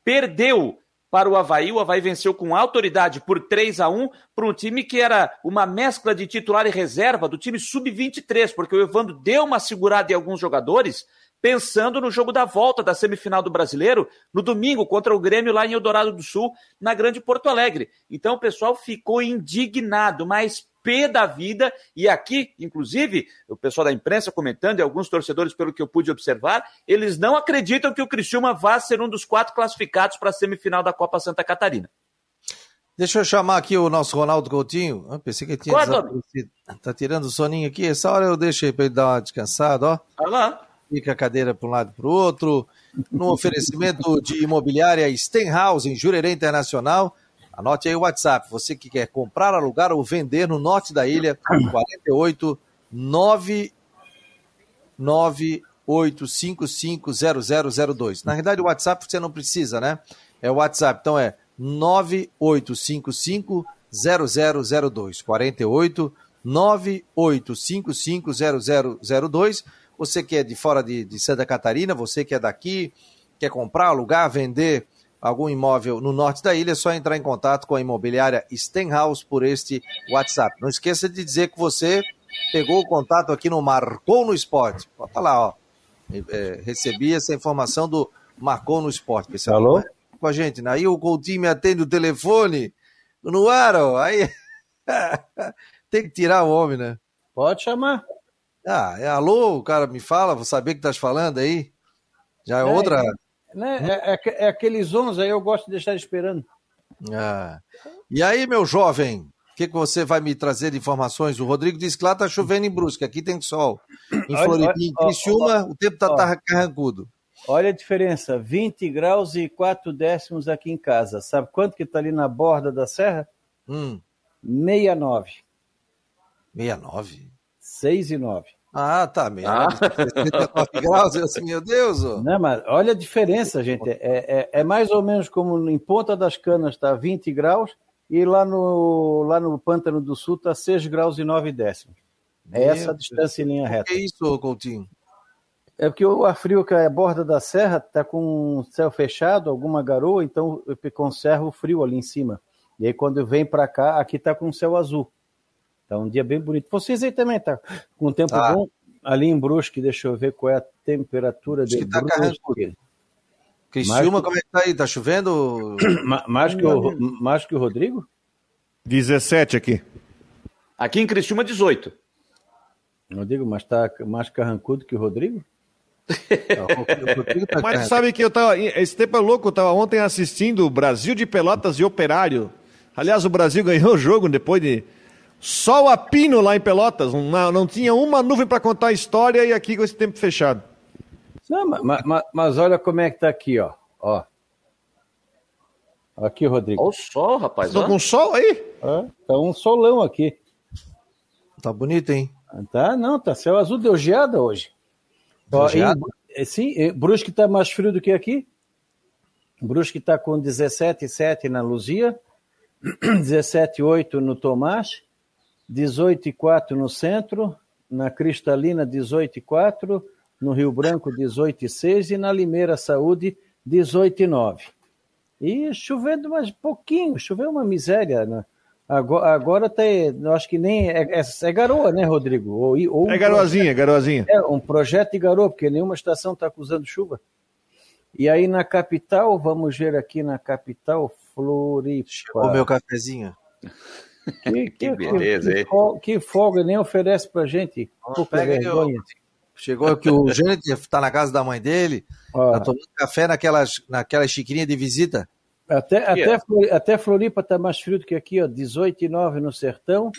perdeu para o Havaí. O Havaí venceu com autoridade por 3 a 1 para um time que era uma mescla de titular e reserva do time sub-23, porque o Evandro deu uma segurada em alguns jogadores, pensando no jogo da volta da semifinal do Brasileiro, no domingo, contra o Grêmio lá em Eldorado do Sul, na Grande Porto Alegre. Então o pessoal ficou indignado, mas pé da vida. E aqui, inclusive, o pessoal da imprensa comentando, e alguns torcedores, pelo que eu pude observar, eles não acreditam que o Criciúma vá ser um dos quatro classificados para a semifinal da Copa Santa Catarina. Deixa eu chamar aqui o nosso Ronaldo Coutinho. Eu pensei que ele tinha desaparecido. Tá tirando o soninho aqui. Essa hora eu deixo aí para ele dar uma descansada, ó. Olha lá. Fica a cadeira para um lado para o outro. No oferecimento de imobiliária Stenhouse, em Jurerê Internacional. Anote aí o WhatsApp. Você que quer comprar, alugar ou vender no norte da ilha, 48 998550002. Na verdade, o WhatsApp você não precisa, né? É o WhatsApp. Então é 98550002. 48 98550002. Você que é de fora de, de Santa Catarina, você que é daqui, quer comprar, alugar, vender algum imóvel no norte da ilha, é só entrar em contato com a imobiliária Stenhouse por este WhatsApp. Não esqueça de dizer que você pegou o contato aqui no Marcou no Esporte. Bota lá, ó. É, recebi essa informação do Marcou no Esporte. Pessoal. Alô? Com a gente. Né? Aí o Coutinho me atende o telefone no ar, ó. Aí tem que tirar o homem, né? Pode chamar. Ah, é alô, o cara me fala, vou saber que estás falando aí. Já é, é outra. Né? É, é, é, aqueles 11 aí eu gosto de deixar esperando. Ah. E aí, meu jovem, o que, que você vai me trazer de informações? O Rodrigo disse que lá tá chovendo em Brusque, aqui tem sol. Em Floripa, em Criciúma, o tempo tá, tá carrancudo. Olha a diferença, 20 graus e 4 décimos aqui em casa. Sabe quanto que tá ali na borda da serra? Hum. 69. 69? 6 e 9. Ah, tá mesmo. Ah. 69 graus, eu assim, meu Deus. Ó. Não, mas olha a diferença, gente. É, é, é, mais ou menos como em Ponta das Canas está 20 graus e lá no, lá no Pântano do Sul está 6 graus e 9 décimos. É essa a distância em linha reta. O que é isso, Coutinho? É porque o ar frio que é a borda da serra está com o céu fechado, alguma garoa, então conserva o frio ali em cima. E aí quando vem para cá, aqui está com o céu azul. Tá um dia bem bonito. Vocês aí também tá com um tempo ah. bom. Ali em Brusque, deixa eu ver qual é a temperatura de tá Brusque. Criciúma, como é que tá aí? Tá chovendo? mais, que o, mais que o Rodrigo? 17 aqui. Aqui em Criciúma, 18. Rodrigo, mas tá mais carrancudo que o Rodrigo? Tá mas sabe que eu tava. Esse tempo é louco, eu tava ontem assistindo o Brasil de Pelotas e Operário. Aliás, o Brasil ganhou o jogo depois de Sol a pino lá em Pelotas, não, não tinha uma nuvem para contar a história e aqui com esse tempo fechado. Não, mas, mas, mas, olha como é que tá aqui, ó. ó. Aqui, Rodrigo. Olha o sol, rapaz. Tá com sol aí? É, tá um solão aqui. Tá bonito, hein? Tá, não, tá céu azul, deu geada hoje. Ó, geada? Em, sim, Brusque tá mais frio do que aqui. Brusque tá com 17,7 na Luzia 17,8 no Tomás, 18,4 no centro, na Cristalina 18,4, no Rio Branco 18,6 e na Limeira Saúde 18,9. E chovendo mais pouquinho, choveu uma miséria. Né? Agora, agora tá, eu acho que nem. É, é, é garoa, né, Rodrigo? Ou, ou é garoazinha, é garoazinha. É, um projeto de garoa, porque nenhuma estação está acusando chuva. E aí na capital, vamos ver aqui na capital, Floripa. O meu cafezinho. Que, que, que beleza, que, que, que folga nem oferece pra gente. Oh, pega vergonha. Eu... Chegou que o Jânio está na casa da mãe dele, está tomando café naquelas, naquela xicrinha de visita. Até, até, até Floripa está mais frio do que aqui, ó, 18,9 no Sertão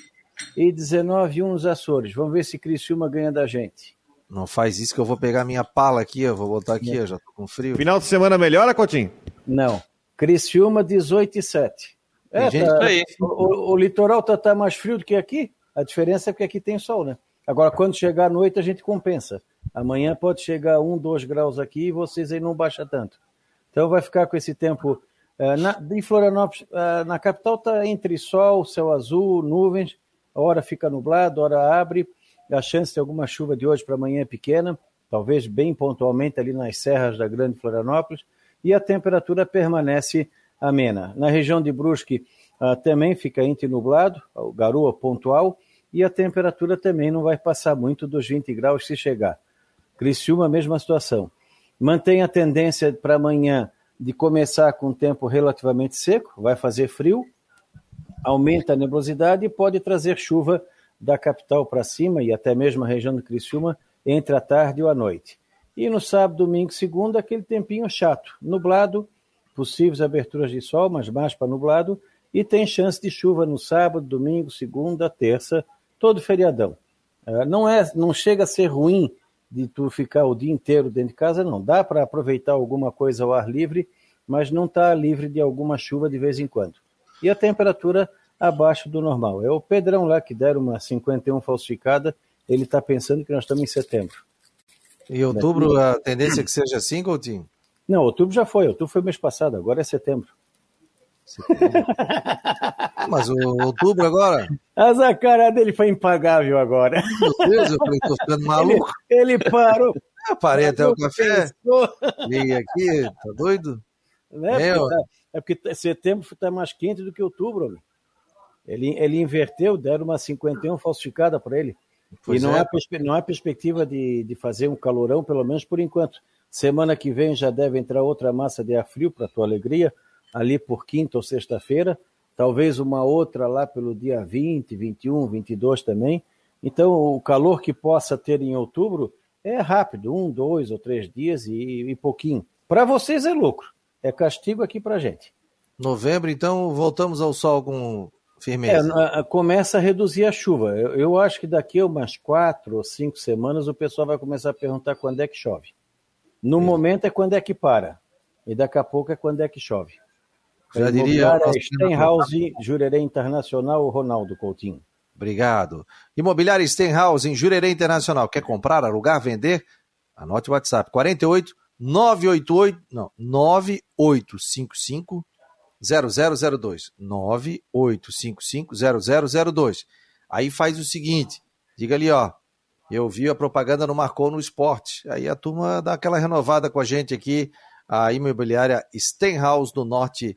e 19,1 nos Açores. Vamos ver se Criciúma ganha da gente. Não faz isso que eu vou pegar minha pala aqui, eu vou botar aqui, eu já tô com frio. Final de semana melhora, Coutinho? Não. Criciúma 18 e 7. É, tá, o, o, litoral tá, tá mais frio do que aqui. A diferença é que aqui tem sol, né? Agora, quando chegar à noite, a gente compensa. Amanhã pode chegar um, dois graus aqui e vocês aí não baixa tanto. Então vai ficar com esse tempo. Uh, na, em Florianópolis, uh, na capital está entre sol, céu azul, nuvens. A hora fica nublado, a hora abre. A chance de alguma chuva de hoje para amanhã é pequena, talvez bem pontualmente ali nas serras da Grande Florianópolis. E a temperatura permanece amena. Na região de Brusque uh, também fica entre nublado, garoa pontual e a temperatura também não vai passar muito dos 20 graus se chegar. Criciúma, mesma situação. Mantém a tendência para amanhã de começar com um tempo relativamente seco, vai fazer frio, aumenta a nebulosidade e pode trazer chuva da capital para cima e até mesmo a região do Criciúma entre a tarde e a noite. E no sábado, domingo, segunda, aquele tempinho chato, nublado, possíveis aberturas de sol, mas mais para nublado, e tem chance de chuva no sábado, domingo, segunda, terça, todo feriadão. Uh, não é, não chega a ser ruim de tu ficar o dia inteiro dentro de casa, não. Dá para aproveitar alguma coisa ao ar livre, mas não está livre de alguma chuva de vez em quando. E a temperatura abaixo do normal. É o Pedrão lá que deram uma 51 falsificada, ele está pensando que nós estamos em setembro. E outubro a tendência é que seja assim, Coutinho? Não, outubro já foi, outubro foi mês passado, agora é setembro. Mas o outubro agora? Mas a cara dele foi impagável agora. Meu Deus, eu falei, tô ficando maluco. Ele, ele parou. Eu parei até o café. Liguei aqui, tá doido? É, é, porque, tá, é porque setembro está mais quente do que outubro. Ele, ele inverteu, deram uma 51 falsificada para ele. Pois e não, é. há, não há perspectiva de, de fazer um calorão, pelo menos por enquanto. Semana que vem já deve entrar outra massa de ar frio, para tua alegria ali por quinta ou sexta-feira, talvez uma outra lá pelo dia 20, 21, 22 também. Então, o calor que possa ter em outubro é rápido, um, dois ou três dias e, e pouquinho. Para vocês é lucro, é castigo aqui para gente. Novembro, então, voltamos ao sol com firmeza. É, começa a reduzir a chuva. Eu, eu, acho que daqui a umas quatro ou cinco semanas o pessoal vai começar a perguntar quando é que chove. No é. momento é quando é que para. E daqui a pouco é quando é que chove. Já diria. Stenhouse, Jurerê Internacional, Ronaldo Coutinho. Obrigado. Imobiliária Stenhouse, em Jurerê Internacional. Quer comprar, alugar, vender? Anote o WhatsApp: 48 988, não, 9855 0002. 9855 0002. Aí faz o seguinte: diga ali, ó. Eu vi a propaganda no Marcou no Esporte. Aí a turma dá aquela renovada com a gente aqui, a imobiliária Stenhouse do Norte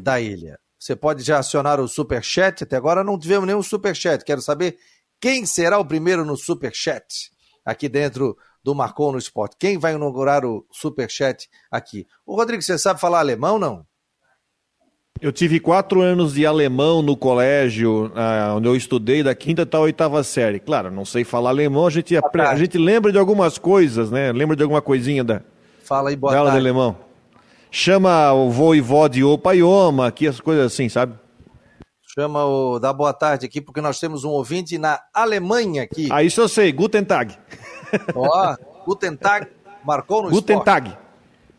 da ilha. Você pode já acionar o Super Chat. Até agora não tivemos nenhum Super Chat. Quero saber quem será o primeiro no Super Chat aqui dentro do Marcou no Esporte. Quem vai inaugurar o Super Chat aqui? O Rodrigo, você sabe falar alemão, não? Eu tive quatro anos de alemão no colégio, ah, onde eu estudei da quinta até a oitava série. Claro, não sei falar alemão, a gente, a gente lembra de algumas coisas, né? Lembra de alguma coisinha da, Fala aí, boa da aula de alemão chama o voivó de Opaioma, aqui as coisas assim, sabe? Chama o da boa tarde aqui, porque nós temos um ouvinte na Alemanha aqui. Ah, isso eu sei, Guten Tag. Ó, Guten Tag, marcou no Guten Tag.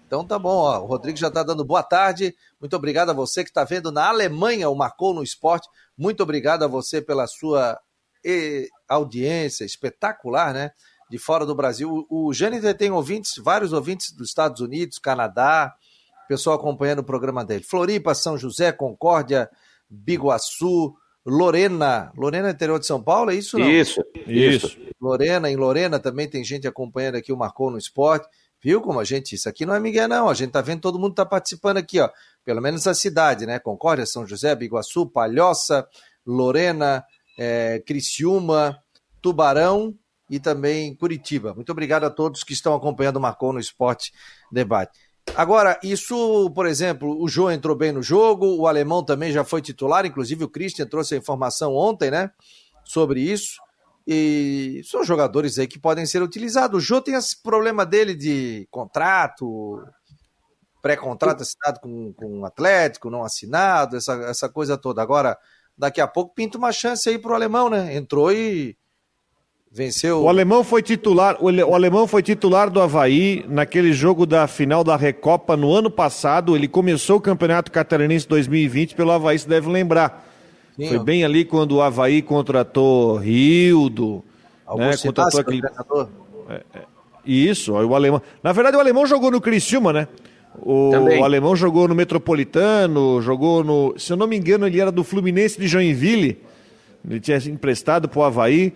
Então tá bom, ó, o Rodrigo já está dando boa tarde. Muito obrigado a você que está vendo na Alemanha o Marcou no Esporte. Muito obrigado a você pela sua e, audiência espetacular, né? De fora do Brasil. O, o Jâniter tem ouvintes, vários ouvintes dos Estados Unidos, Canadá, pessoal acompanhando o programa dele. Floripa, São José, Concórdia, Biguaçu, Lorena. Lorena, interior de São Paulo, é isso? Não? Isso, isso. Lorena, em Lorena também tem gente acompanhando aqui o Marcou no Esporte. Viu como a gente, isso aqui não é Miguel não, a gente tá vendo todo mundo tá participando aqui, ó, pelo menos a cidade, né, Concórdia, São José, Biguaçu, Palhoça, Lorena, é, Criciúma, Tubarão e também Curitiba. Muito obrigado a todos que estão acompanhando o Marcou no Esporte Debate. Agora, isso, por exemplo, o João entrou bem no jogo, o alemão também já foi titular, inclusive o Christian trouxe a informação ontem, né, sobre isso. E são jogadores aí que podem ser utilizados. O Jô tem esse problema dele de contrato, pré-contrato assinado com, com um Atlético, não assinado, essa, essa coisa toda. Agora, daqui a pouco pinta uma chance aí pro alemão, né? Entrou e venceu. O alemão foi titular, o, o alemão foi titular do Havaí naquele jogo da final da Recopa no ano passado. Ele começou o Campeonato Catarinense 2020 pelo Havaí, se deve lembrar. Sim, Foi bem ali quando o Havaí contratou Rildo, né, contratou aquele... É, é, isso, o alemão. Na verdade, o alemão jogou no Criciúma, né? O, o, alemão jogou no Metropolitano, jogou no. Se eu não me engano, ele era do Fluminense de Joinville. Ele tinha emprestado para o Havaí.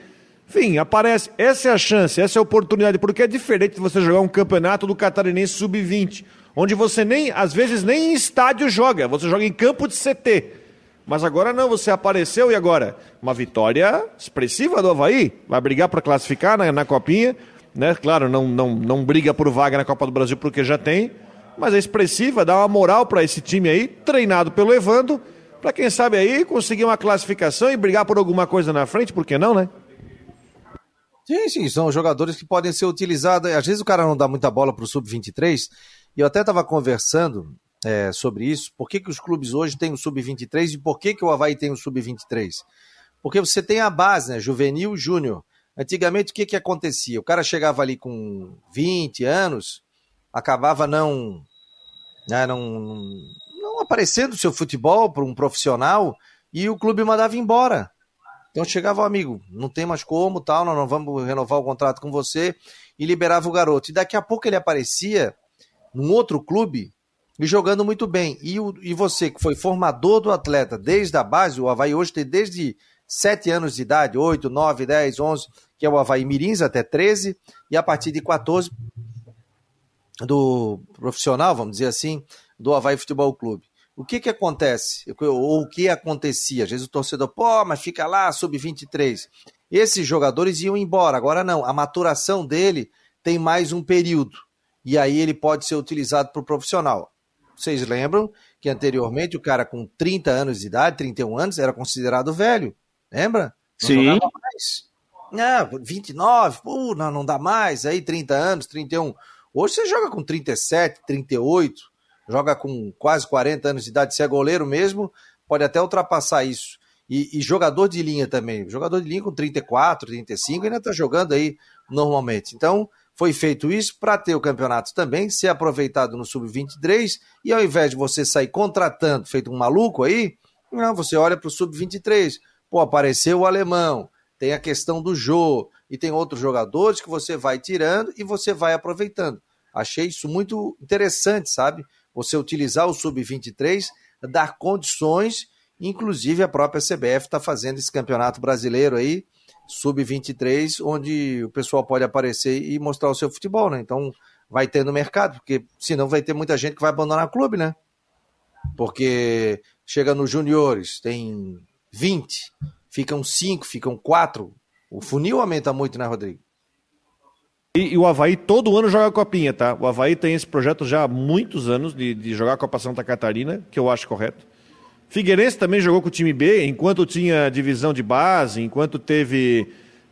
Enfim, aparece. Essa é a chance, essa é a oportunidade, porque é diferente de você jogar um campeonato do Catarinense Sub-20, onde você nem, às vezes, nem em estádio joga, você joga em campo de CT. Mas agora não, você apareceu e agora? Uma vitória expressiva do Havaí. Vai brigar para classificar na, na Copinha. Né? Claro, não, não, não briga por vaga na Copa do Brasil porque já tem. Mas é expressiva, dá uma moral para esse time aí, treinado pelo Evando, para quem sabe aí conseguir uma classificação e brigar por alguma coisa na frente, por que não, né? Sim, sim, são jogadores que podem ser utilizados. Às vezes o cara não dá muita bola para o Sub-23. E eu até estava conversando é, sobre isso. Por que, que os clubes hoje têm o sub-23 e por que, que o Havaí tem o sub-23? Porque você tem a base, né? Juvenil júnior. Antigamente, o que, que acontecia? O cara chegava ali com 20 anos, acabava não, né, não, não aparecendo o seu futebol para um profissional e o clube mandava embora. Então chegava o amigo, não tem mais como, tal, nós não vamos renovar o contrato com você e liberava o garoto. E daqui a pouco ele aparecia num outro clube e jogando muito bem. E, o, e você, que foi formador do atleta desde a base, o Havaí hoje tem desde 7 anos de idade, 8, 9, 10, 11, que é o Havaí Mirins, até 13, e a partir de 14 do profissional, vamos dizer assim, do Havaí Futebol Clube. O que que acontece? Ou o que acontecia? Às vezes o torcedor, pô, mas fica lá, sub-23. Esses jogadores iam embora, agora não. A maturação dele tem mais um período. E aí ele pode ser utilizado para o profissional. Vocês lembram que anteriormente o cara com 30 anos de idade, 31 anos, era considerado velho? Lembra? Não Sim. Ah, 29, pô, não, não dá mais. Aí 30 anos, 31. Hoje você joga com 37, 38, joga com quase 40 anos de idade. Se é goleiro mesmo, pode até ultrapassar isso. E, e jogador de linha também. Jogador de linha com 34, 35 ainda está jogando aí normalmente. Então, foi feito isso para ter o campeonato também, ser aproveitado no Sub-23, e ao invés de você sair contratando, feito um maluco aí, não, você olha para o Sub-23. Pô, apareceu o alemão, tem a questão do Jô, e tem outros jogadores que você vai tirando e você vai aproveitando. Achei isso muito interessante, sabe? Você utilizar o Sub-23, dar condições, inclusive a própria CBF está fazendo esse campeonato brasileiro aí, sub-23, onde o pessoal pode aparecer e mostrar o seu futebol, né? Então vai ter no mercado, porque senão vai ter muita gente que vai abandonar o clube, né? Porque chega nos juniores, tem 20, ficam 5, ficam 4. O funil aumenta muito, né, Rodrigo? E, e, o Havaí todo ano joga a Copinha, tá? O Havaí tem esse projeto já há muitos anos de, de jogar a Copa Santa Catarina, que eu acho correto. Figueirense também jogou com o time B, enquanto tinha divisão de base, enquanto teve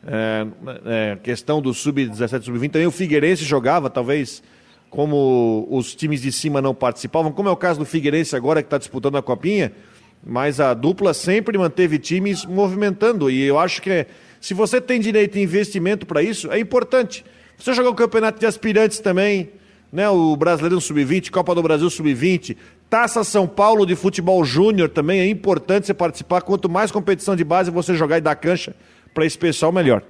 é, é, questão do sub-17, sub-20, também o Figueirense jogava, talvez, como os times de cima não participavam, como é o caso do Figueirense agora que está disputando a Copinha, mas a dupla sempre manteve times movimentando, e eu acho que se você tem direito a investimento para isso, é importante. Você jogar o campeonato de aspirantes também, né, o Brasileirão Sub-20, Copa do Brasil Sub-20, Taça São Paulo de futebol júnior também é importante você participar. Quanto mais competição de base você jogar e dar cancha para esse pessoal, melhor.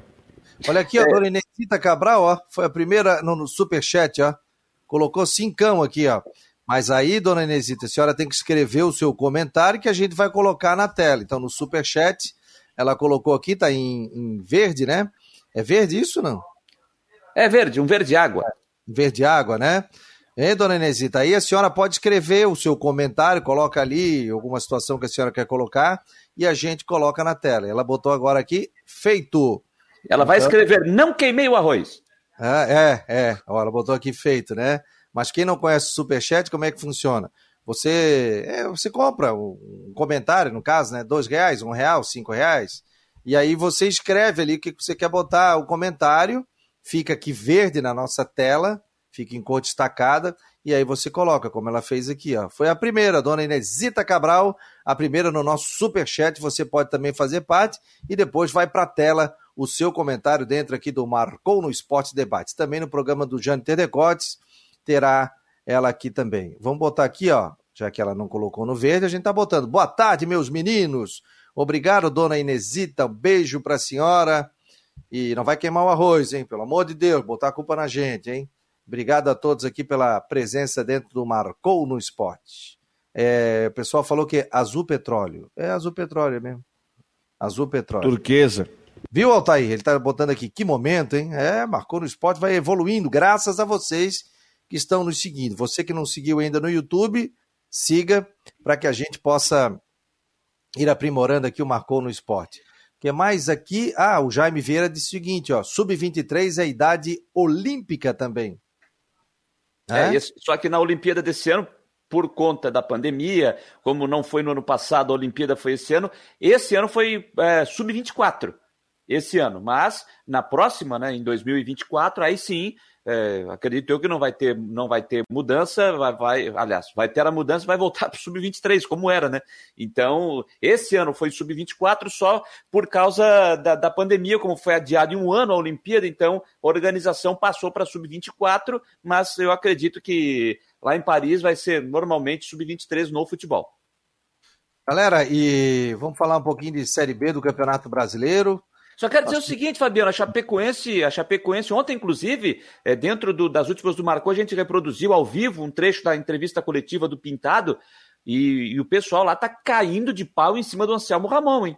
Olha aqui, a dona Inesita Cabral, ó, foi a primeira no, no superchat, ó. Colocou cincão aqui, ó. Mas aí, dona Inesita, a senhora tem que escrever o seu comentário que a gente vai colocar na tela. Então, no Superchat, ela colocou aqui, tá em, em verde, né? É verde isso não? É verde, um verde água. Verde água, né? Hein, dona Inesita? Aí a senhora pode escrever o seu comentário, coloca ali alguma situação que a senhora quer colocar e a gente coloca na tela. Ela botou agora aqui, feito. Ela vai então... escrever, não queimei o arroz. Ah, é, é. Ó, ela botou aqui feito, né? Mas quem não conhece o Superchat, como é que funciona? Você, é, você compra um comentário, no caso, né? Dois reais, um real, cinco reais. E aí você escreve ali o que você quer botar, o comentário, fica aqui verde na nossa tela, fica em cor destacada, e aí você coloca, como ela fez aqui, ó. Foi a primeira, a dona Inesita Cabral, a primeira no nosso Superchat, você pode também fazer parte, e depois vai para a tela o seu comentário dentro aqui do Marcou no Esporte Debates. Também no programa do Jânio Terdecotes, terá ela aqui também. Vamos botar aqui, ó, já que ela não colocou no verde, a gente tá botando. Boa tarde, meus meninos. Obrigado, dona Inesita. Um beijo pra senhora. E não vai queimar o arroz, hein? Pelo amor de Deus, botar a culpa na gente, hein? Obrigado a todos aqui pela presença dentro do Marcou no Esporte. É, o pessoal falou que é azul petróleo. É azul petróleo mesmo. Azul petróleo. Turquesa. Viu, Altair? Ele tá botando aqui, que momento, hein? É, Marcou no Esporte vai evoluindo, graças a vocês que estão nos seguindo. Você que não seguiu ainda no YouTube, siga para que a gente possa ir aprimorando aqui o Marcou no Esporte. O que mais aqui? Ah, o Jaime Vieira disse o seguinte, ó, sub-23 é a idade olímpica também. É, é só que na Olimpíada desse ano, por conta da pandemia, como não foi no ano passado, a Olimpíada foi esse ano, esse ano foi é, sub-24 esse ano, mas na próxima, né, em 2024, aí sim é, acredito eu que não vai ter, não vai ter mudança, vai, vai aliás, vai ter a mudança vai voltar para o Sub-23, como era, né? Então, esse ano foi Sub-24 só por causa da, da pandemia, como foi adiado em um ano a Olimpíada, então a organização passou para Sub-24, mas eu acredito que lá em Paris vai ser normalmente Sub-23 no futebol. Galera, e vamos falar um pouquinho de Série B do Campeonato Brasileiro. Só quero dizer o seguinte, Fabiano, a Chapecoense, a Chapecoense ontem, inclusive, é, dentro do, das últimas do Marcou, a gente reproduziu ao vivo um trecho da entrevista coletiva do Pintado e, e o pessoal lá tá caindo de pau em cima do Anselmo Ramon, hein?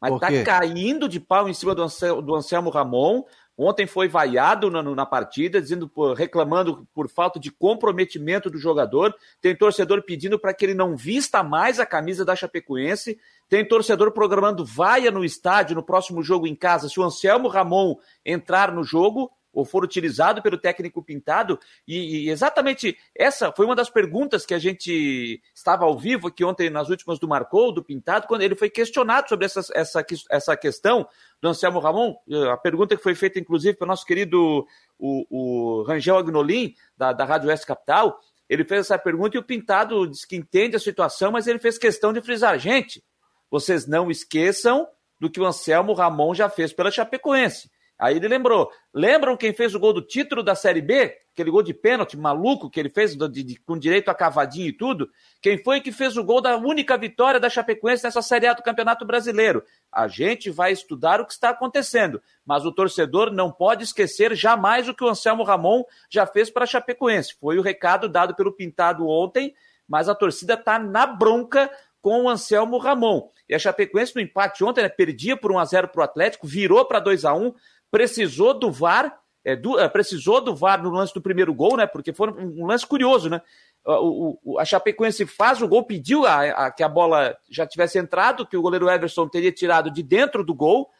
Mas tá caindo de pau em cima do Anselmo, do Anselmo Ramon. Ontem foi vaiado na, na partida, dizendo, reclamando por falta de comprometimento do jogador. Tem torcedor pedindo para que ele não vista mais a camisa da Chapecoense. Tem torcedor programando vaia no estádio no próximo jogo em casa. Se o Anselmo Ramon entrar no jogo, ou for utilizado pelo técnico Pintado. E, e, exatamente essa foi uma das perguntas que a gente estava ao vivo aqui ontem nas últimas do Marcou, do Pintado, quando ele foi questionado sobre essa, essa, essa questão do Anselmo Ramon. A pergunta que foi feita, inclusive, para o nosso querido o, o Rangel Agnolin, da, da Rádio Oeste Capital. Ele fez essa pergunta e o Pintado disse que entende a situação, mas ele fez questão de frisar: gente, vocês não esqueçam do que o Anselmo Ramon já fez pela Chapecoense. Aí ele lembrou. Lembram quem fez o gol do título da Série B? Aquele gol de pênalti maluco que ele fez de, de, com direito a cavadinho e tudo? Quem foi que fez o gol da única vitória da Chapecoense nessa Série A do Campeonato Brasileiro? A gente vai estudar o que está acontecendo, mas o torcedor não pode esquecer jamais o que o Anselmo Ramon já fez para a Chapecoense. Foi o recado dado pelo Pintado ontem, mas a torcida está na bronca com o Anselmo Ramon. E a Chapecoense no empate ontem, né, perdia por 1 a 0 para o Atlético, virou para 2 a 1 precisou do VAR, é, do, é, precisou do VAR no lance do primeiro gol, né? Porque foi um, um lance curioso, né? O, o, a Chapecoense faz o gol, pediu a, a, que a bola já tivesse entrado, que o goleiro Everson teria tirado de dentro do gol.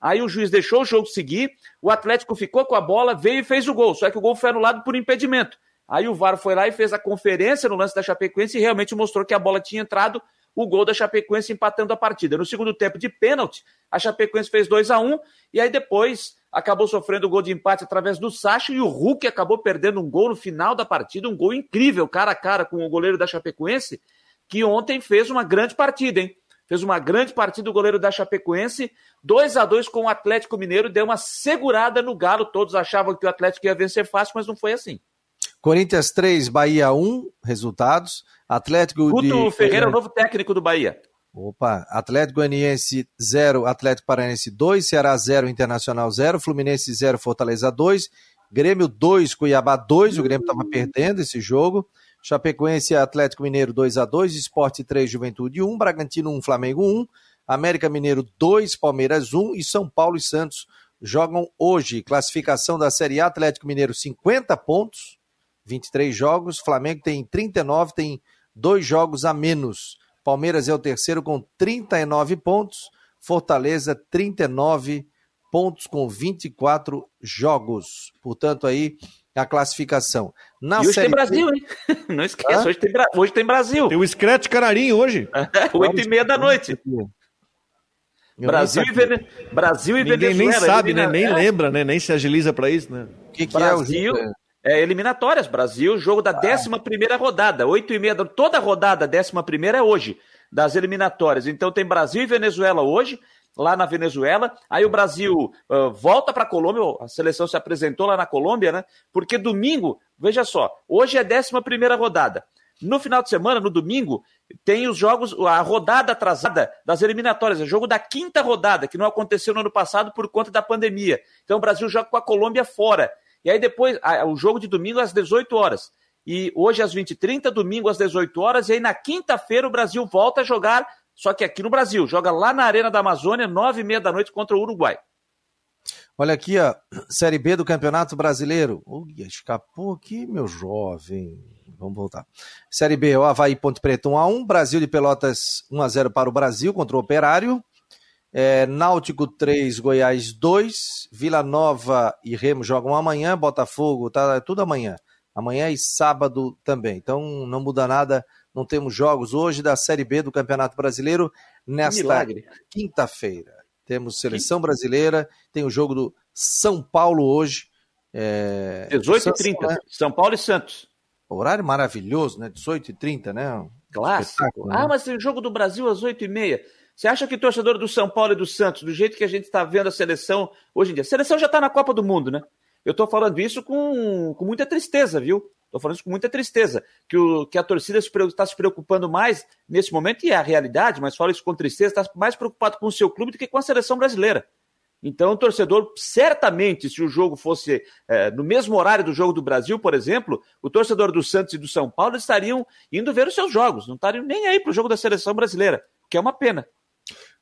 Aí o juiz deixou o jogo seguir, o Atlético ficou com a bola, veio e fez o gol. Só que o gol foi anulado por impedimento. Aí o VAR foi lá e fez a conferência no lance da Chapecoense e realmente mostrou que a bola tinha entrado, o gol da Chapecoense empatando a partida. No segundo tempo de pênalti, a Chapecoense fez 2 a 1 e aí depois acabou sofrendo o gol de empate através do Sacho e o Hulk acabou perdendo um gol no final da partida, um gol incrível, cara a cara com o goleiro da Chapecoense, que ontem fez uma grande partida, hein? Fez uma grande partida o goleiro da Chapecoense, 2 a 2 com o Atlético Mineiro, deu uma segurada no Galo, todos achavam que o Atlético ia vencer fácil, mas não foi assim. Corinthians 3, Bahia 1, resultados. Atlético Guto de... Ferreira, o novo técnico do Bahia. Opa, Atlético Goianiense 0, Atlético Paranaense 2, Ceará 0, Internacional 0, Fluminense 0, Fortaleza 2, Grêmio 2, Cuiabá 2, o Grêmio estava perdendo esse jogo, Chapecoense Atlético Mineiro 2 a 2 Esporte 3, Juventude 1, Bragantino 1, Flamengo 1, América Mineiro 2, Palmeiras 1 e São Paulo e Santos jogam hoje. Classificação da Série A, Atlético Mineiro 50 pontos, 23 jogos, Flamengo tem 39, tem dois jogos a menos. Palmeiras é o terceiro com 39 pontos, Fortaleza 39 pontos com 24 jogos. Portanto, aí a classificação. Na e hoje tem Brasil, hein? Não esqueça, hoje tem, hoje tem Brasil. Tem o Scratch Cararinho hoje. Oito e meia da noite. Brasil e, Vene... Brasil e Ninguém Venezuela. nem sabe, né? Nem é. lembra, né? Nem se agiliza para isso, né? O que, que Brasil... é o É, eliminatórias, Brasil, jogo da 11 ah. primeira rodada, oito e meia, toda rodada, décima primeira é hoje, das eliminatórias. Então tem Brasil e Venezuela hoje, lá na Venezuela. Aí o Brasil uh, volta para a Colômbia, a seleção se apresentou lá na Colômbia, né? Porque domingo, veja só, hoje é a 11 primeira rodada. No final de semana, no domingo, tem os jogos, a rodada atrasada das eliminatórias, o jogo da quinta rodada, que não aconteceu no ano passado por conta da pandemia. Então o Brasil joga com a Colômbia fora. E aí depois, o jogo de domingo às 18 horas. E hoje às 20h30, domingo às 18 horas. E aí na quinta-feira o Brasil volta a jogar só que aqui no Brasil, joga lá na Arena da Amazônia, nove e meia da noite contra o Uruguai. Olha aqui, ó, Série B do Campeonato Brasileiro. Ui, escapou aqui, meu jovem. Vamos voltar. Série B, o Havaí Ponte Preta 1x1, Brasil de Pelotas 1x0 para o Brasil contra o Operário. É, Náutico 3, Goiás 2, Vila Nova e Remo jogam amanhã, Botafogo, tá tudo amanhã. Amanhã e sábado também. Então não muda nada não temos jogos hoje da Série B do Campeonato Brasileiro nesta quinta-feira. Temos seleção brasileira, tem o jogo do São Paulo hoje. É... 18h30, né? São Paulo e Santos. Horário maravilhoso, né? 18h30, né? Clássico. Né? Ah, mas tem o jogo do Brasil às 8h30. Você acha que o torcedor do São Paulo e do Santos, do jeito que a gente está vendo a seleção hoje em dia, a seleção já está na Copa do Mundo, né? Eu estou falando isso com, com muita tristeza, viu? Estou falando isso com muita tristeza, que, o, que a torcida está se preocupando mais nesse momento, e é a realidade, mas falo isso com tristeza, está mais preocupado com o seu clube do que com a seleção brasileira. Então, o torcedor, certamente, se o jogo fosse é, no mesmo horário do jogo do Brasil, por exemplo, o torcedor do Santos e do São Paulo estariam indo ver os seus jogos, não estariam nem aí para o jogo da seleção brasileira, que é uma pena.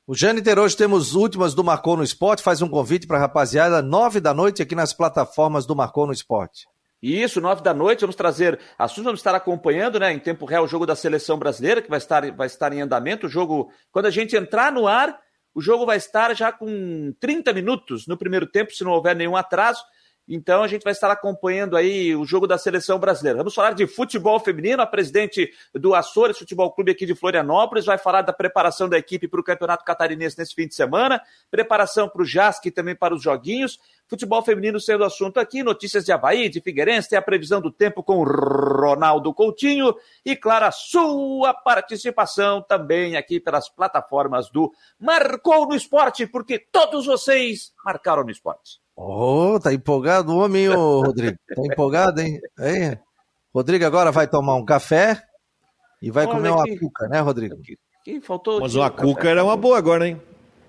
O Jâniter, hoje temos últimas do Marcou no Esporte, faz um convite para a rapaziada, nove da noite aqui nas plataformas do Marcou no Esporte. Isso, nove da noite, vamos trazer assuntos, vamos estar acompanhando, né, em tempo real, o jogo da seleção brasileira, que vai estar, vai estar em andamento. O jogo, quando a gente entrar no ar, o jogo vai estar já com 30 minutos no primeiro tempo, se não houver nenhum atraso. Então a gente vai estar acompanhando aí o jogo da seleção brasileira. Vamos falar de futebol feminino. A presidente do Açores Futebol Clube aqui de Florianópolis vai falar da preparação da equipe para o Campeonato Catarinense nesse fim de semana, preparação para o JASC e também para os joguinhos. Futebol feminino sendo assunto aqui, notícias de Havaí, de Figueirense, tem a previsão do tempo com Ronaldo Coutinho e, claro, a sua participação também aqui pelas plataformas do Marcou no Esporte, porque todos vocês marcaram no esporte. Oh, tá empolgado o homem, ô Rodrigo. Tá empolgado, hein? Aí. Rodrigo agora vai tomar um café e vai Olha comer uma que... cuca, né, Rodrigo? Que faltou Mas uma cuca era uma boa agora, hein?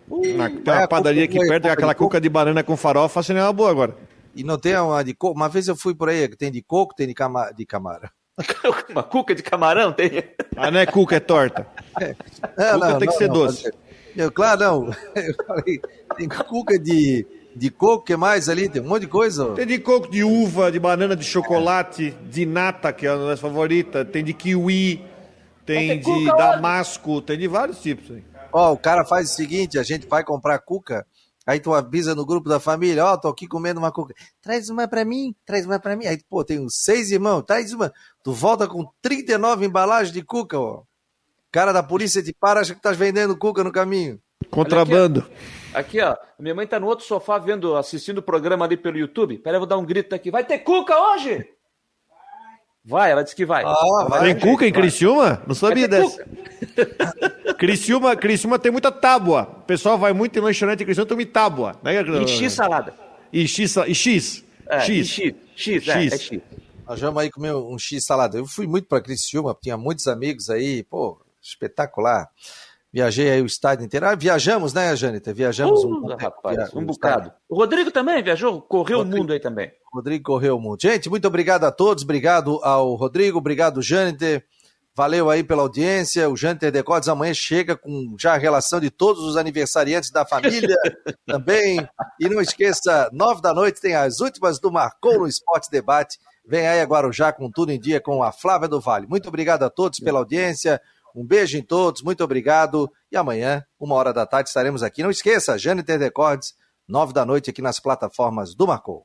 Uh, Na, tem uma padaria aqui perto, aquela cuca de banana com farofa, seria uma boa agora. E não tem uma de coco? Uma vez eu fui por aí, tem de coco, tem de, cama, de camarão. uma cuca de camarão tem? Ah, não é cuca, é torta. É. Não, cuca não, tem que ser doce. Eu, claro, não. Eu falei, tem cuca de de coco, que mais ali? Tem um monte de coisa. Tem de coco, de uva, de banana, de chocolate, de nata, que é a nossa favorita. Tem de kiwi, tem de damasco, tem de vários tipos. Ó, o cara faz o seguinte, a gente vai comprar cuca, aí tu avisa no grupo da família, ó, oh, tô aqui comendo uma cuca. Traz uma pra mim, traz uma pra mim. Aí, pô, tem uns seis irmãos, traz uma. Tu volta com 39 embalagens de cuca, ó. Cara da polícia te para, acha que tá vendendo cuca no caminho. Contrabando. Aqui, ó. Minha mãe tá no outro sofá vendo, assistindo o programa ali pelo YouTube. Pera, eu vou dar um grito aqui. Vai ter cuca hoje? Vai, ela disse que vai. Ah, vai tem cuca em Criciúma? Não sabia dessa. Criciúma, Criciúma tem muita tábua. O pessoal vai muito em lanchonete em Criciúma, toma tábua. Né? E X salada. E X. E X. É, X. E X. X, é, X. É X. Nós vamos aí comer um X salada. Eu fui muito para Criciúma, tinha muitos amigos aí, pô, espetacular. Viajei aí o estádio inteiro. Ah, viajamos, né, Jâniter? Viajamos uh, um, rapaz, um bocado. O Rodrigo também viajou, correu Rodrigo, o mundo aí também. Rodrigo correu o mundo. Gente, muito obrigado a todos, obrigado ao Rodrigo, obrigado, Jâniter. Valeu aí pela audiência. O Jâniter Decotes amanhã chega com já a relação de todos os aniversariantes da família também. E não esqueça, nove da noite tem as últimas do Marcou no Esporte Debate. Vem aí a Guarujá com tudo em dia com a Flávia do Vale. Muito obrigado a todos pela audiência. Um beijo em todos, muito obrigado. E amanhã, uma hora da tarde, estaremos aqui. Não esqueça, Jâniter Decordes, nove da noite aqui nas plataformas do Marcou.